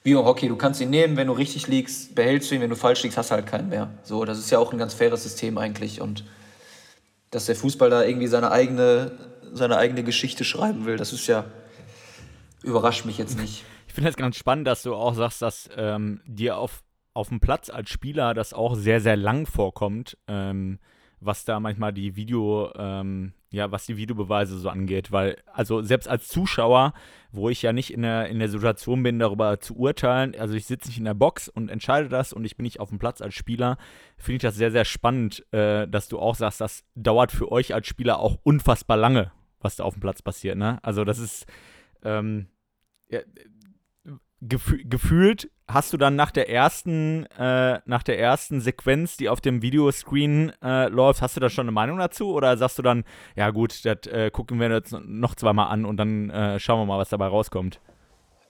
Speaker 4: wie im Hockey, du kannst ihn nehmen, wenn du richtig liegst, behältst du ihn, wenn du falsch liegst, hast du halt keinen mehr. So, das ist ja auch ein ganz faires System eigentlich und dass der Fußball da irgendwie seine eigene, seine eigene Geschichte schreiben will, das ist ja, überrascht mich jetzt nicht.
Speaker 2: Finde es ganz spannend, dass du auch sagst, dass ähm, dir auf, auf dem Platz als Spieler das auch sehr, sehr lang vorkommt, ähm, was da manchmal die Video, ähm, ja, was die Videobeweise so angeht. Weil, also selbst als Zuschauer, wo ich ja nicht in der, in der Situation bin, darüber zu urteilen, also ich sitze nicht in der Box und entscheide das und ich bin nicht auf dem Platz als Spieler, finde ich das sehr, sehr spannend, äh, dass du auch sagst, das dauert für euch als Spieler auch unfassbar lange, was da auf dem Platz passiert. Ne? Also das ist, ähm, ja, gefü gefühlt hast du dann nach der ersten, äh, nach der ersten Sequenz, die auf dem Videoscreen äh, läuft, hast du da schon eine Meinung dazu? Oder sagst du dann, ja gut, das äh, gucken wir jetzt noch zweimal an und dann äh, schauen wir mal, was dabei rauskommt?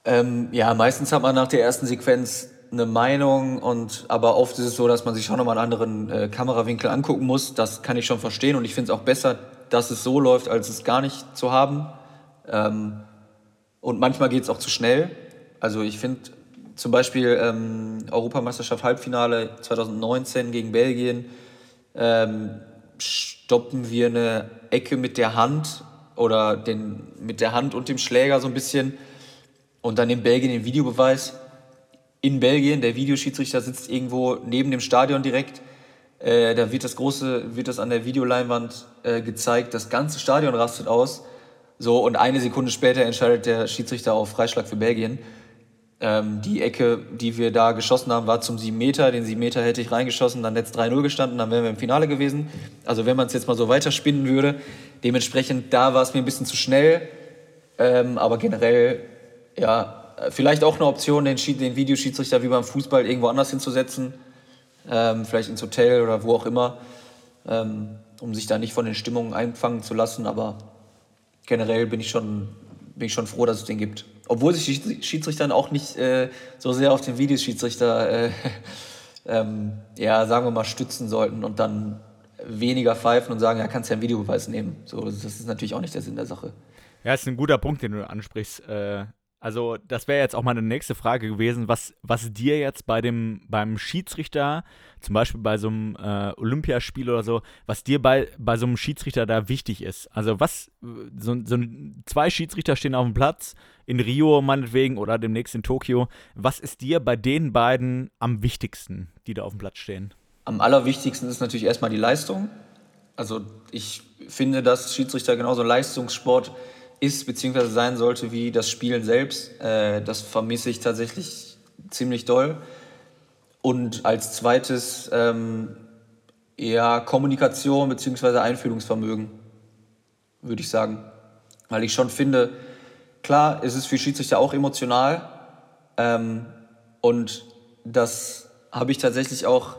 Speaker 4: Ähm, ja, meistens hat man nach der ersten Sequenz eine Meinung und aber oft ist es so, dass man sich schon nochmal einen anderen äh, Kamerawinkel angucken muss. Das kann ich schon verstehen und ich finde es auch besser, dass es so läuft, als es gar nicht zu haben. Ähm, und manchmal geht es auch zu schnell. Also ich finde zum Beispiel ähm, Europameisterschaft Halbfinale 2019 gegen Belgien ähm, stoppen wir eine Ecke mit der Hand oder den, mit der Hand und dem Schläger so ein bisschen und dann in Belgien den Videobeweis. In Belgien, der Videoschiedsrichter sitzt irgendwo neben dem Stadion direkt. Äh, da wird das große, wird das an der Videoleinwand äh, gezeigt. Das ganze Stadion rastet aus. So, und eine Sekunde später entscheidet der Schiedsrichter auf Freischlag für Belgien. Ähm, die Ecke, die wir da geschossen haben, war zum 7 Meter. Den 7 Meter hätte ich reingeschossen, dann es 3-0 gestanden, dann wären wir im Finale gewesen. Also wenn man es jetzt mal so weiterspinnen würde. Dementsprechend, da war es mir ein bisschen zu schnell. Ähm, aber generell, ja, vielleicht auch eine Option, den, den Videoschiedsrichter wie beim Fußball irgendwo anders hinzusetzen. Ähm, vielleicht ins Hotel oder wo auch immer. Ähm, um sich da nicht von den Stimmungen einfangen zu lassen. Aber generell bin ich schon, bin ich schon froh, dass es den gibt. Obwohl sich die Schiedsrichter auch nicht äh, so sehr auf den Videoschiedsrichter, äh, ähm, ja, sagen wir mal, stützen sollten und dann weniger pfeifen und sagen, ja, kannst ja einen Videobeweis nehmen. So, das ist natürlich auch nicht der Sinn der Sache.
Speaker 2: Ja, ist ein guter Punkt, den du ansprichst. Äh, also, das wäre jetzt auch meine nächste Frage gewesen, was, was dir jetzt bei dem, beim Schiedsrichter, zum Beispiel bei so einem äh, Olympiaspiel oder so, was dir bei, bei so einem Schiedsrichter da wichtig ist. Also, was, so, so zwei Schiedsrichter stehen auf dem Platz, in Rio meinetwegen oder demnächst in Tokio. Was ist dir bei den beiden am wichtigsten, die da auf dem Platz stehen?
Speaker 4: Am allerwichtigsten ist natürlich erstmal die Leistung. Also, ich finde, dass Schiedsrichter genauso Leistungssport ist bzw. sein sollte wie das Spielen selbst. Äh, das vermisse ich tatsächlich ziemlich doll. Und als zweites ähm, eher Kommunikation bzw. Einfühlungsvermögen, würde ich sagen. Weil ich schon finde, klar, ist es für Schiedsrichter auch emotional. Ähm, und das habe ich tatsächlich auch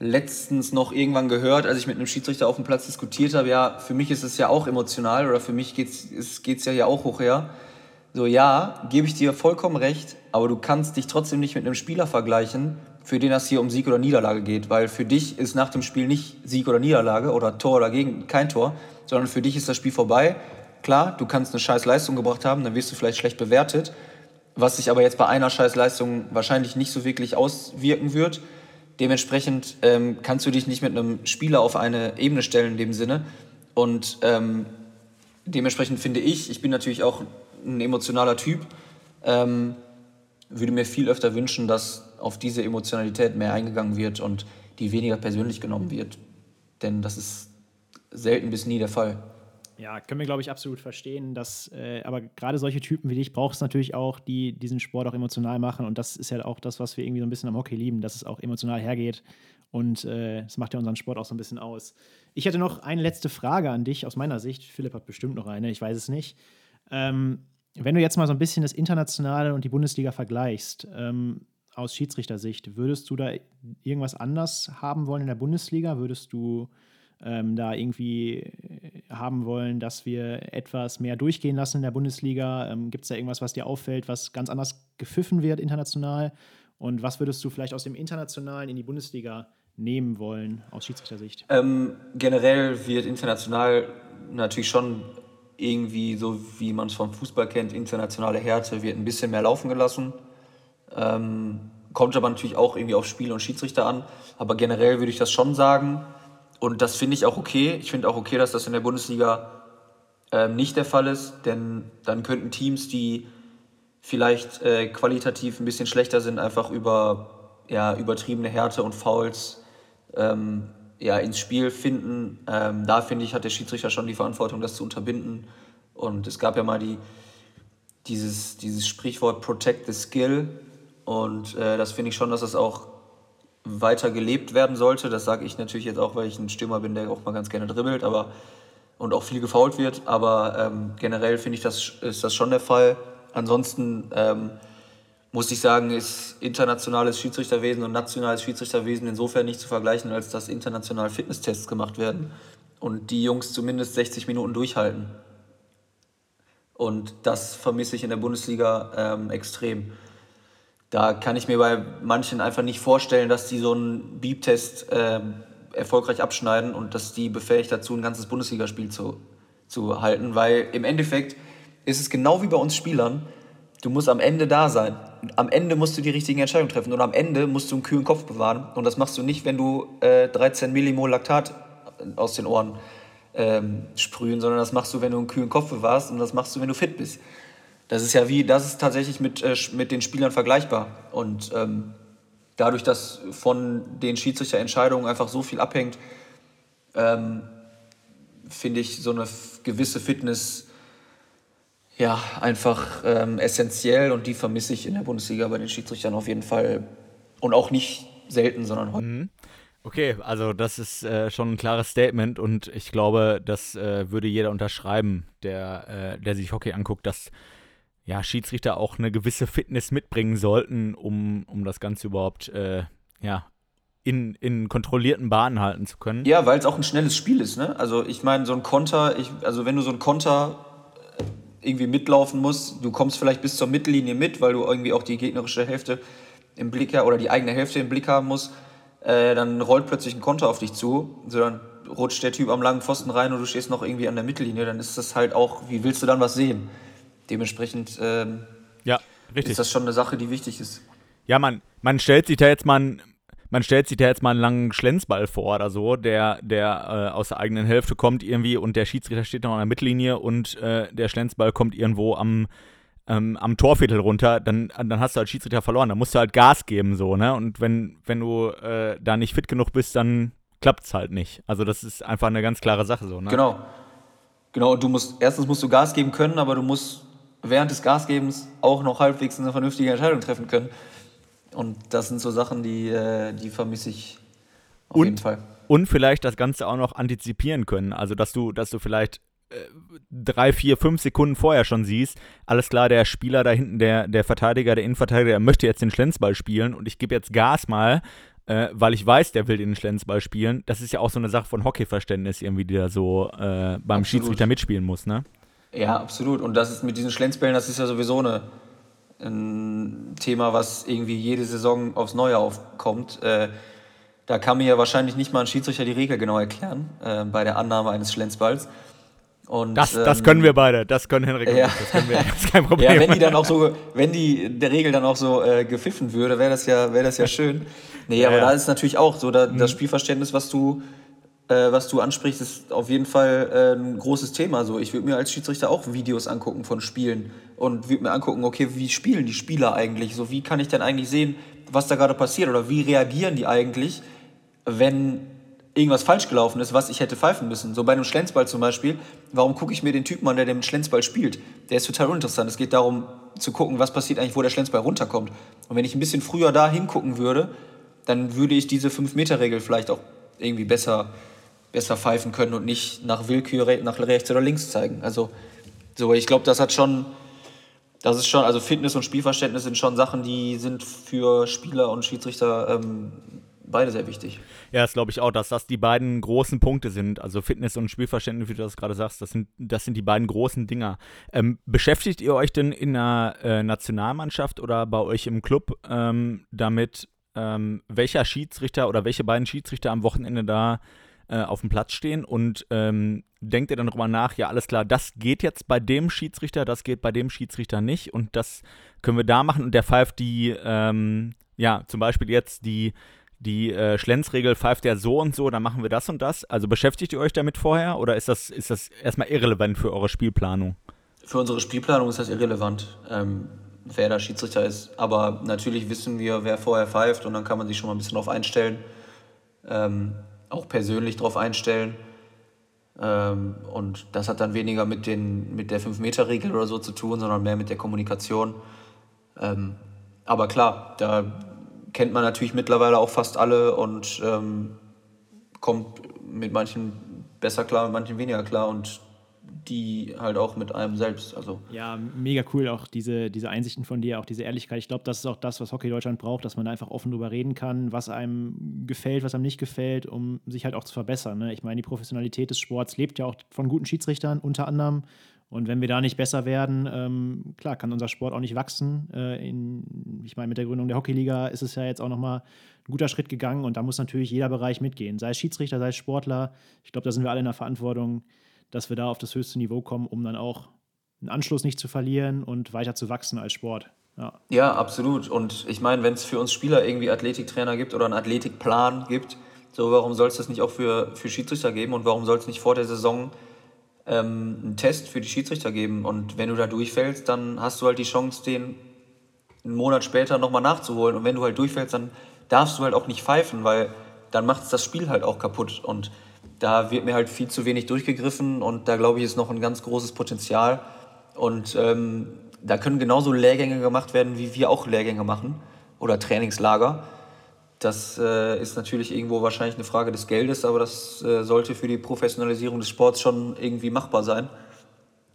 Speaker 4: letztens noch irgendwann gehört, als ich mit einem Schiedsrichter auf dem Platz diskutiert habe, ja, für mich ist es ja auch emotional oder für mich geht es ja hier auch hoch her. So, ja, gebe ich dir vollkommen recht, aber du kannst dich trotzdem nicht mit einem Spieler vergleichen, für den es hier um Sieg oder Niederlage geht, weil für dich ist nach dem Spiel nicht Sieg oder Niederlage oder Tor oder gegen kein Tor, sondern für dich ist das Spiel vorbei. Klar, du kannst eine scheiß Leistung gebracht haben, dann wirst du vielleicht schlecht bewertet, was sich aber jetzt bei einer scheiß Leistung wahrscheinlich nicht so wirklich auswirken wird. Dementsprechend ähm, kannst du dich nicht mit einem Spieler auf eine Ebene stellen in dem Sinne. Und ähm, dementsprechend finde ich, ich bin natürlich auch ein emotionaler Typ, ähm, würde mir viel öfter wünschen, dass auf diese Emotionalität mehr eingegangen wird und die weniger persönlich genommen wird. Denn das ist selten bis nie der Fall.
Speaker 3: Ja, können wir, glaube ich, absolut verstehen. Dass, äh, aber gerade solche Typen wie dich braucht es natürlich auch, die diesen Sport auch emotional machen. Und das ist ja auch das, was wir irgendwie so ein bisschen am Hockey lieben, dass es auch emotional hergeht. Und äh, das macht ja unseren Sport auch so ein bisschen aus. Ich hätte noch eine letzte Frage an dich aus meiner Sicht. Philipp hat bestimmt noch eine, ich weiß es nicht. Ähm, wenn du jetzt mal so ein bisschen das Internationale und die Bundesliga vergleichst, ähm, aus Schiedsrichtersicht, würdest du da irgendwas anders haben wollen in der Bundesliga? Würdest du ähm, da irgendwie äh, haben wollen, dass wir etwas mehr durchgehen lassen in der Bundesliga? Ähm, Gibt es da irgendwas, was dir auffällt, was ganz anders gepfiffen wird international? Und was würdest du vielleicht aus dem Internationalen in die Bundesliga nehmen wollen, aus Schiedsrichtersicht?
Speaker 4: Ähm, generell wird international natürlich schon irgendwie, so wie man es vom Fußball kennt, internationale Härte, wird ein bisschen mehr laufen gelassen. Ähm, kommt aber natürlich auch irgendwie auf Spiel und Schiedsrichter an. Aber generell würde ich das schon sagen. Und das finde ich auch okay. Ich finde auch okay, dass das in der Bundesliga ähm, nicht der Fall ist, denn dann könnten Teams, die vielleicht äh, qualitativ ein bisschen schlechter sind, einfach über ja, übertriebene Härte und Fouls ähm, ja, ins Spiel finden. Ähm, da finde ich, hat der Schiedsrichter schon die Verantwortung, das zu unterbinden. Und es gab ja mal die, dieses, dieses Sprichwort Protect the Skill. Und äh, das finde ich schon, dass das auch weiter gelebt werden sollte. Das sage ich natürlich jetzt auch, weil ich ein Stürmer bin, der auch mal ganz gerne dribbelt aber, und auch viel gefault wird. Aber ähm, generell finde ich, das ist das schon der Fall. Ansonsten ähm, muss ich sagen, ist internationales Schiedsrichterwesen und nationales Schiedsrichterwesen insofern nicht zu vergleichen, als dass international Fitnesstests gemacht werden und die Jungs zumindest 60 Minuten durchhalten. Und das vermisse ich in der Bundesliga ähm, extrem. Da kann ich mir bei manchen einfach nicht vorstellen, dass die so einen Beep-Test äh, erfolgreich abschneiden und dass die befähigt dazu, ein ganzes Bundesligaspiel zu, zu halten, weil im Endeffekt ist es genau wie bei uns Spielern, du musst am Ende da sein am Ende musst du die richtigen Entscheidungen treffen und am Ende musst du einen kühlen Kopf bewahren. Und das machst du nicht, wenn du äh, 13 Millimol Laktat aus den Ohren ähm, sprühen, sondern das machst du, wenn du einen kühlen Kopf bewahrst und das machst du, wenn du fit bist. Das ist ja wie, das ist tatsächlich mit, äh, mit den Spielern vergleichbar. Und ähm, dadurch, dass von den Schiedsrichterentscheidungen einfach so viel abhängt, ähm, finde ich so eine gewisse Fitness ja, einfach ähm, essentiell und die vermisse ich in der Bundesliga bei den Schiedsrichtern auf jeden Fall. Und auch nicht selten, sondern häufig. Mhm.
Speaker 2: Okay, also das ist äh, schon ein klares Statement und ich glaube, das äh, würde jeder unterschreiben, der, äh, der sich Hockey anguckt, dass ja, Schiedsrichter auch eine gewisse Fitness mitbringen sollten, um, um das Ganze überhaupt äh, ja, in, in kontrollierten Bahnen halten zu können.
Speaker 4: Ja, weil es auch ein schnelles Spiel ist. Ne? Also ich meine, so ein Konter, ich, also wenn du so ein Konter irgendwie mitlaufen musst. Du kommst vielleicht bis zur Mittellinie mit, weil du irgendwie auch die gegnerische Hälfte im Blick oder die eigene Hälfte im Blick haben musst. Äh, dann rollt plötzlich ein Konter auf dich zu. So, dann rutscht der Typ am langen Pfosten rein und du stehst noch irgendwie an der Mittellinie. Dann ist das halt auch, wie willst du dann was sehen? Dementsprechend ähm,
Speaker 2: ja, richtig.
Speaker 4: ist das schon eine Sache, die wichtig ist.
Speaker 2: Ja, man, man stellt sich da jetzt mal ein, man stellt sich da jetzt mal einen langen Schlenzball vor oder so, der, der äh, aus der eigenen Hälfte kommt irgendwie und der Schiedsrichter steht noch an der Mittellinie und äh, der Schlenzball kommt irgendwo am, ähm, am Torviertel runter, dann, dann hast du als Schiedsrichter verloren. Dann musst du halt Gas geben, so, ne? Und wenn, wenn du äh, da nicht fit genug bist, dann klappt es halt nicht. Also das ist einfach eine ganz klare Sache so, ne?
Speaker 4: Genau. Genau, und du musst, erstens musst du Gas geben können, aber du musst während des Gasgebens auch noch halbwegs eine vernünftige Entscheidung treffen können. Und das sind so Sachen, die, äh, die vermisse ich auf
Speaker 2: und,
Speaker 4: jeden Fall.
Speaker 2: Und vielleicht das Ganze auch noch antizipieren können. Also, dass du, dass du vielleicht äh, drei, vier, fünf Sekunden vorher schon siehst, alles klar, der Spieler da hinten, der, der Verteidiger, der Innenverteidiger, der möchte jetzt den Schlenzball spielen und ich gebe jetzt Gas mal, äh, weil ich weiß, der will den Schlenzball spielen. Das ist ja auch so eine Sache von Hockeyverständnis irgendwie, die da so äh, beim absolut. Schiedsrichter mitspielen muss, ne?
Speaker 4: Ja, absolut. Und das ist mit diesen Schlenzbällen, das ist ja sowieso eine, ein Thema, was irgendwie jede Saison aufs Neue aufkommt. Äh, da kann mir ja wahrscheinlich nicht mal ein Schiedsrichter die Regel genau erklären äh, bei der Annahme eines Schlenzballs.
Speaker 2: Und, das, das ähm, können wir beide, das können Henrik
Speaker 4: ja. das, können wir, das ist kein Problem. Ja, wenn die dann auch so, wenn die der Regel dann auch so äh, gepfiffen würde, wäre das ja, wäre das ja schön. Nee, ja, aber ja. da ist natürlich auch so, da, mhm. das Spielverständnis, was du äh, was du ansprichst, ist auf jeden Fall äh, ein großes Thema. So, ich würde mir als Schiedsrichter auch Videos angucken von Spielen und würde mir angucken, okay, wie spielen die Spieler eigentlich? So, wie kann ich denn eigentlich sehen, was da gerade passiert oder wie reagieren die eigentlich, wenn irgendwas falsch gelaufen ist, was ich hätte pfeifen müssen. So bei einem Schlenzball zum Beispiel, warum gucke ich mir den Typen an, der den Schlenzball spielt? Der ist total uninteressant. Es geht darum zu gucken, was passiert eigentlich, wo der Schlenzball runterkommt. Und wenn ich ein bisschen früher da hingucken würde, dann würde ich diese 5-Meter-Regel vielleicht auch irgendwie besser besser pfeifen können und nicht nach Willkür nach rechts oder links zeigen. Also so, ich glaube, das hat schon, das ist schon, also Fitness und Spielverständnis sind schon Sachen, die sind für Spieler und Schiedsrichter ähm, beide sehr wichtig.
Speaker 2: Ja, das glaube ich auch, dass das die beiden großen Punkte sind. Also Fitness und Spielverständnis, wie du das gerade sagst, das sind, das sind die beiden großen Dinger. Ähm, beschäftigt ihr euch denn in der äh, Nationalmannschaft oder bei euch im Club ähm, damit, ähm, welcher Schiedsrichter oder welche beiden Schiedsrichter am Wochenende da äh, auf dem Platz stehen und ähm, denkt ihr dann darüber nach, ja, alles klar, das geht jetzt bei dem Schiedsrichter, das geht bei dem Schiedsrichter nicht und das können wir da machen und der pfeift die, ähm, ja, zum Beispiel jetzt die, die äh, Schlenzregel pfeift ja so und so, dann machen wir das und das. Also beschäftigt ihr euch damit vorher oder ist das, ist das erstmal irrelevant für eure Spielplanung?
Speaker 4: Für unsere Spielplanung ist das irrelevant, ähm, wer der Schiedsrichter ist. Aber natürlich wissen wir, wer vorher pfeift und dann kann man sich schon mal ein bisschen darauf einstellen. Ähm, auch persönlich drauf einstellen. Ähm, und das hat dann weniger mit, den, mit der 5-Meter-Regel oder so zu tun, sondern mehr mit der Kommunikation. Ähm, aber klar, da kennt man natürlich mittlerweile auch fast alle und ähm, kommt mit manchen besser klar, mit manchen weniger klar. Und die halt auch mit einem selbst. Also.
Speaker 3: Ja, mega cool, auch diese, diese Einsichten von dir, auch diese Ehrlichkeit. Ich glaube, das ist auch das, was Hockey Deutschland braucht, dass man da einfach offen drüber reden kann, was einem gefällt, was einem nicht gefällt, um sich halt auch zu verbessern. Ne? Ich meine, die Professionalität des Sports lebt ja auch von guten Schiedsrichtern unter anderem. Und wenn wir da nicht besser werden, ähm, klar, kann unser Sport auch nicht wachsen. Äh, in, ich meine, mit der Gründung der Hockeyliga ist es ja jetzt auch nochmal ein guter Schritt gegangen und da muss natürlich jeder Bereich mitgehen, sei es Schiedsrichter, sei es Sportler. Ich glaube, da sind wir alle in der Verantwortung, dass wir da auf das höchste Niveau kommen, um dann auch einen Anschluss nicht zu verlieren und weiter zu wachsen als Sport.
Speaker 4: Ja, ja absolut. Und ich meine, wenn es für uns Spieler irgendwie Athletiktrainer gibt oder einen Athletikplan gibt, so warum soll es das nicht auch für, für Schiedsrichter geben und warum soll es nicht vor der Saison ähm, einen Test für die Schiedsrichter geben? Und wenn du da durchfällst, dann hast du halt die Chance, den einen Monat später nochmal nachzuholen. Und wenn du halt durchfällst, dann darfst du halt auch nicht pfeifen, weil dann macht es das Spiel halt auch kaputt. Und da wird mir halt viel zu wenig durchgegriffen und da glaube ich ist noch ein ganz großes Potenzial. Und ähm, da können genauso Lehrgänge gemacht werden, wie wir auch Lehrgänge machen oder Trainingslager. Das äh, ist natürlich irgendwo wahrscheinlich eine Frage des Geldes, aber das äh, sollte für die Professionalisierung des Sports schon irgendwie machbar sein.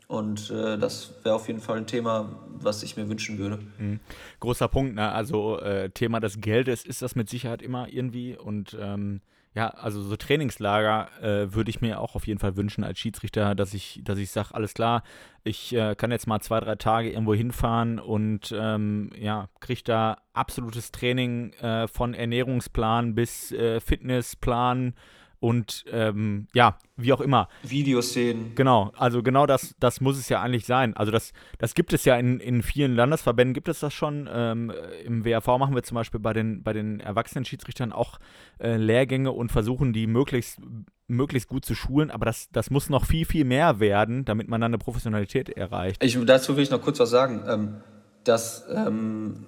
Speaker 4: Und äh, das wäre auf jeden Fall ein Thema, was ich mir wünschen würde.
Speaker 2: Mhm. Großer Punkt, ne? Also äh, Thema des Geldes ist das mit Sicherheit immer irgendwie und ähm ja, also so Trainingslager äh, würde ich mir auch auf jeden Fall wünschen als Schiedsrichter, dass ich, dass ich sage, alles klar, ich äh, kann jetzt mal zwei, drei Tage irgendwo hinfahren und ähm, ja, kriege da absolutes Training äh, von Ernährungsplan bis äh, Fitnessplan und ähm, ja, wie auch immer.
Speaker 4: Videoszenen.
Speaker 2: Genau, also genau das, das muss es ja eigentlich sein. Also das, das gibt es ja in, in vielen Landesverbänden, gibt es das schon. Ähm, Im WAV machen wir zum Beispiel bei den, bei den Erwachsenen-Schiedsrichtern auch äh, Lehrgänge und versuchen die möglichst, möglichst gut zu schulen, aber das, das muss noch viel, viel mehr werden, damit man dann eine Professionalität erreicht.
Speaker 4: Ich, dazu will ich noch kurz was sagen. Ähm, das ähm,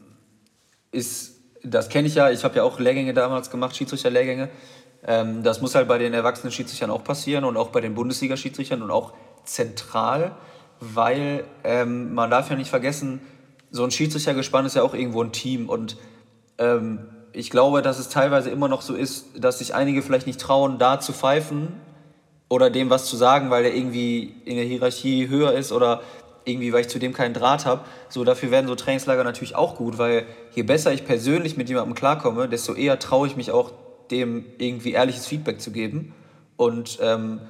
Speaker 4: ist, das kenne ich ja, ich habe ja auch Lehrgänge damals gemacht, Schiedsrichter-Lehrgänge. Ähm, das muss halt bei den erwachsenen Schiedsrichtern auch passieren und auch bei den Bundesliga-Schiedsrichtern und auch zentral, weil ähm, man darf ja nicht vergessen, so ein Schiedsrichtergespann ist ja auch irgendwo ein Team und ähm, ich glaube, dass es teilweise immer noch so ist, dass sich einige vielleicht nicht trauen, da zu pfeifen oder dem was zu sagen, weil der irgendwie in der Hierarchie höher ist oder irgendwie, weil ich zu dem keinen Draht habe. So, dafür werden so Trainingslager natürlich auch gut, weil je besser ich persönlich mit jemandem klarkomme, desto eher traue ich mich auch dem irgendwie ehrliches Feedback zu geben. Und ähm,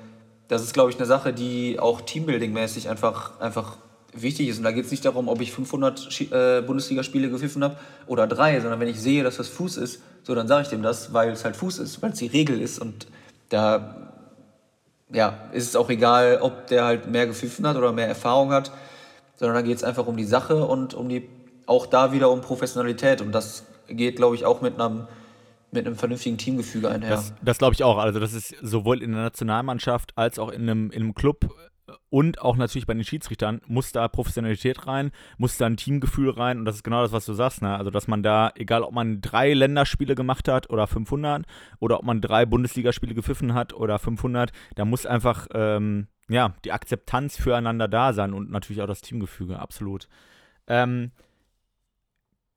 Speaker 4: das ist, glaube ich, eine Sache, die auch Teambuilding-mäßig einfach, einfach wichtig ist. Und da geht es nicht darum, ob ich 500 äh, Bundesligaspiele gepfiffen habe oder drei, sondern wenn ich sehe, dass das Fuß ist, so dann sage ich dem das, weil es halt Fuß ist, weil es die Regel ist. Und da ja, ist es auch egal, ob der halt mehr gepfiffen hat oder mehr Erfahrung hat, sondern da geht es einfach um die Sache und um die, auch da wieder um Professionalität. Und das geht, glaube ich, auch mit einem mit einem vernünftigen Teamgefüge einher.
Speaker 2: Das, das glaube ich auch. Also das ist sowohl in der Nationalmannschaft als auch in einem, in einem Club und auch natürlich bei den Schiedsrichtern muss da Professionalität rein, muss da ein Teamgefühl rein und das ist genau das, was du sagst. Ne? Also dass man da, egal ob man drei Länderspiele gemacht hat oder 500 oder ob man drei Bundesligaspiele gepfiffen hat oder 500, da muss einfach ähm, ja die Akzeptanz füreinander da sein und natürlich auch das Teamgefüge, absolut. Ähm,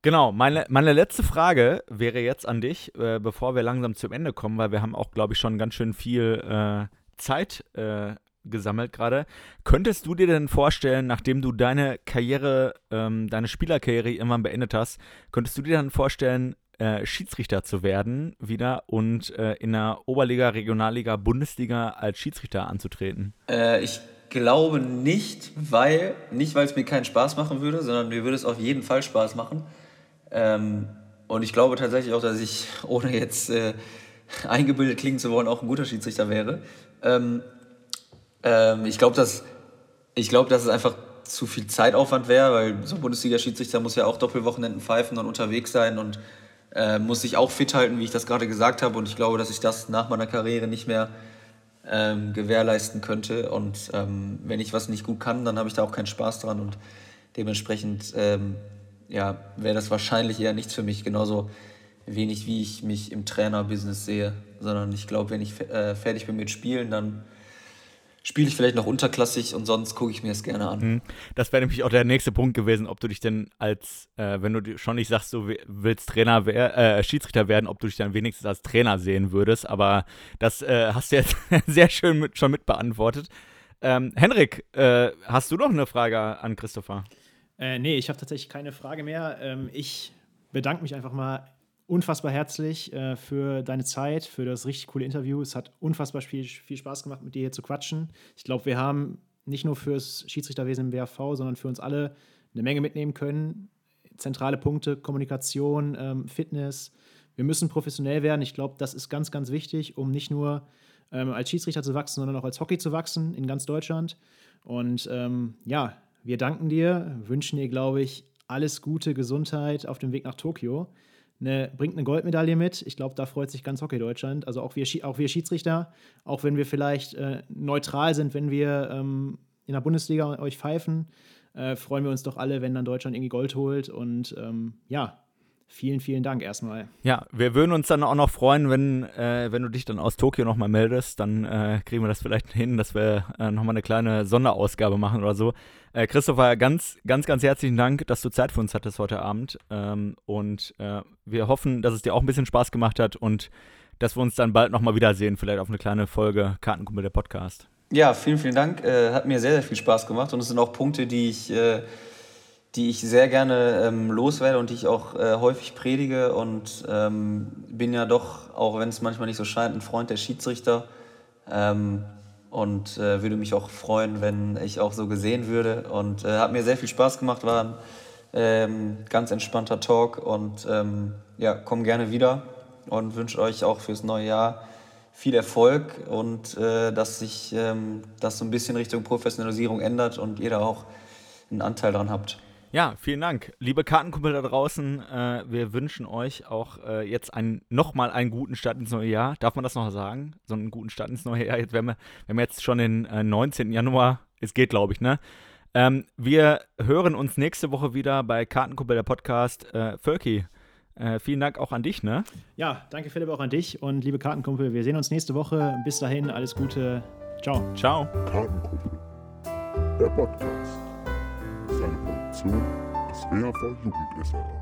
Speaker 2: Genau, meine, meine letzte Frage wäre jetzt an dich, äh, bevor wir langsam zum Ende kommen, weil wir haben auch, glaube ich, schon ganz schön viel äh, Zeit äh, gesammelt gerade. Könntest du dir denn vorstellen, nachdem du deine Karriere, ähm, deine Spielerkarriere irgendwann beendet hast, könntest du dir dann vorstellen, äh, Schiedsrichter zu werden wieder und äh, in der Oberliga, Regionalliga, Bundesliga als Schiedsrichter anzutreten?
Speaker 4: Äh, ich glaube nicht, weil, nicht weil es mir keinen Spaß machen würde, sondern mir würde es auf jeden Fall Spaß machen ähm, und ich glaube tatsächlich auch, dass ich, ohne jetzt äh, eingebildet klingen zu wollen, auch ein guter Schiedsrichter wäre. Ähm, ähm, ich glaube, dass, glaub, dass es einfach zu viel Zeitaufwand wäre, weil so ein Bundesliga-Schiedsrichter muss ja auch Doppelwochenenden pfeifen und unterwegs sein und äh, muss sich auch fit halten, wie ich das gerade gesagt habe. Und ich glaube, dass ich das nach meiner Karriere nicht mehr ähm, gewährleisten könnte. Und ähm, wenn ich was nicht gut kann, dann habe ich da auch keinen Spaß dran. Und dementsprechend ähm, ja, wäre das wahrscheinlich eher nichts für mich. Genauso wenig, wie ich mich im Trainerbusiness sehe, sondern ich glaube, wenn ich äh, fertig bin mit Spielen, dann spiele ich vielleicht noch unterklassig und sonst gucke ich mir es gerne an. Mhm.
Speaker 2: Das wäre nämlich auch der nächste Punkt gewesen, ob du dich denn als, äh, wenn du schon nicht sagst, du willst Trainer, äh, Schiedsrichter werden, ob du dich dann wenigstens als Trainer sehen würdest. Aber das äh, hast du jetzt sehr schön mit, schon mit beantwortet. Ähm, Henrik, äh, hast du noch eine Frage an Christopher?
Speaker 3: Äh, nee, ich habe tatsächlich keine Frage mehr. Ähm, ich bedanke mich einfach mal unfassbar herzlich äh, für deine Zeit, für das richtig coole Interview. Es hat unfassbar viel, viel Spaß gemacht, mit dir hier zu quatschen. Ich glaube, wir haben nicht nur fürs Schiedsrichterwesen im WAV, sondern für uns alle eine Menge mitnehmen können. Zentrale Punkte, Kommunikation, ähm, Fitness. Wir müssen professionell werden. Ich glaube, das ist ganz, ganz wichtig, um nicht nur ähm, als Schiedsrichter zu wachsen, sondern auch als Hockey zu wachsen in ganz Deutschland. Und ähm, ja, wir danken dir, wünschen dir, glaube ich, alles Gute, Gesundheit auf dem Weg nach Tokio eine, bringt eine Goldmedaille mit. Ich glaube, da freut sich ganz Hockey Deutschland. Also auch wir, auch wir Schiedsrichter, auch wenn wir vielleicht äh, neutral sind, wenn wir ähm, in der Bundesliga euch pfeifen, äh, freuen wir uns doch alle, wenn dann Deutschland irgendwie Gold holt. Und ähm, ja, Vielen, vielen Dank erstmal.
Speaker 2: Ja, wir würden uns dann auch noch freuen, wenn, äh, wenn du dich dann aus Tokio nochmal meldest. Dann äh, kriegen wir das vielleicht hin, dass wir äh, nochmal eine kleine Sonderausgabe machen oder so. Äh, Christopher, ganz, ganz, ganz herzlichen Dank, dass du Zeit für uns hattest heute Abend. Ähm, und äh, wir hoffen, dass es dir auch ein bisschen Spaß gemacht hat und dass wir uns dann bald nochmal wiedersehen, vielleicht auf eine kleine Folge Kartenkumpel der Podcast.
Speaker 4: Ja, vielen, vielen Dank. Äh, hat mir sehr, sehr viel Spaß gemacht und es sind auch Punkte, die ich äh, die ich sehr gerne ähm, loswerde und die ich auch äh, häufig predige und ähm, bin ja doch, auch wenn es manchmal nicht so scheint, ein Freund der Schiedsrichter ähm, und äh, würde mich auch freuen, wenn ich auch so gesehen würde und äh, hat mir sehr viel Spaß gemacht, war ein ähm, ganz entspannter Talk und ähm, ja, komm gerne wieder und wünsche euch auch fürs neue Jahr viel Erfolg und äh, dass sich ähm, das so ein bisschen Richtung Professionalisierung ändert und ihr da auch einen Anteil dran habt.
Speaker 2: Ja, vielen Dank. Liebe Kartenkumpel da draußen, äh, wir wünschen euch auch äh, jetzt ein, nochmal einen guten Start ins neue Jahr. Darf man das noch sagen? So einen guten Start ins neue Jahr. Jetzt, wir, wir haben jetzt schon den äh, 19. Januar. Es geht, glaube ich, ne? Ähm, wir hören uns nächste Woche wieder bei Kartenkumpel der Podcast. Äh, Völki, äh, vielen Dank auch an dich, ne?
Speaker 3: Ja, danke Philipp auch an dich und liebe Kartenkumpel, wir sehen uns nächste Woche. Bis dahin, alles Gute. Ciao.
Speaker 2: Ciao.
Speaker 1: Kartenkumpel, der Podcast. Produktion des WHV Jugend SR.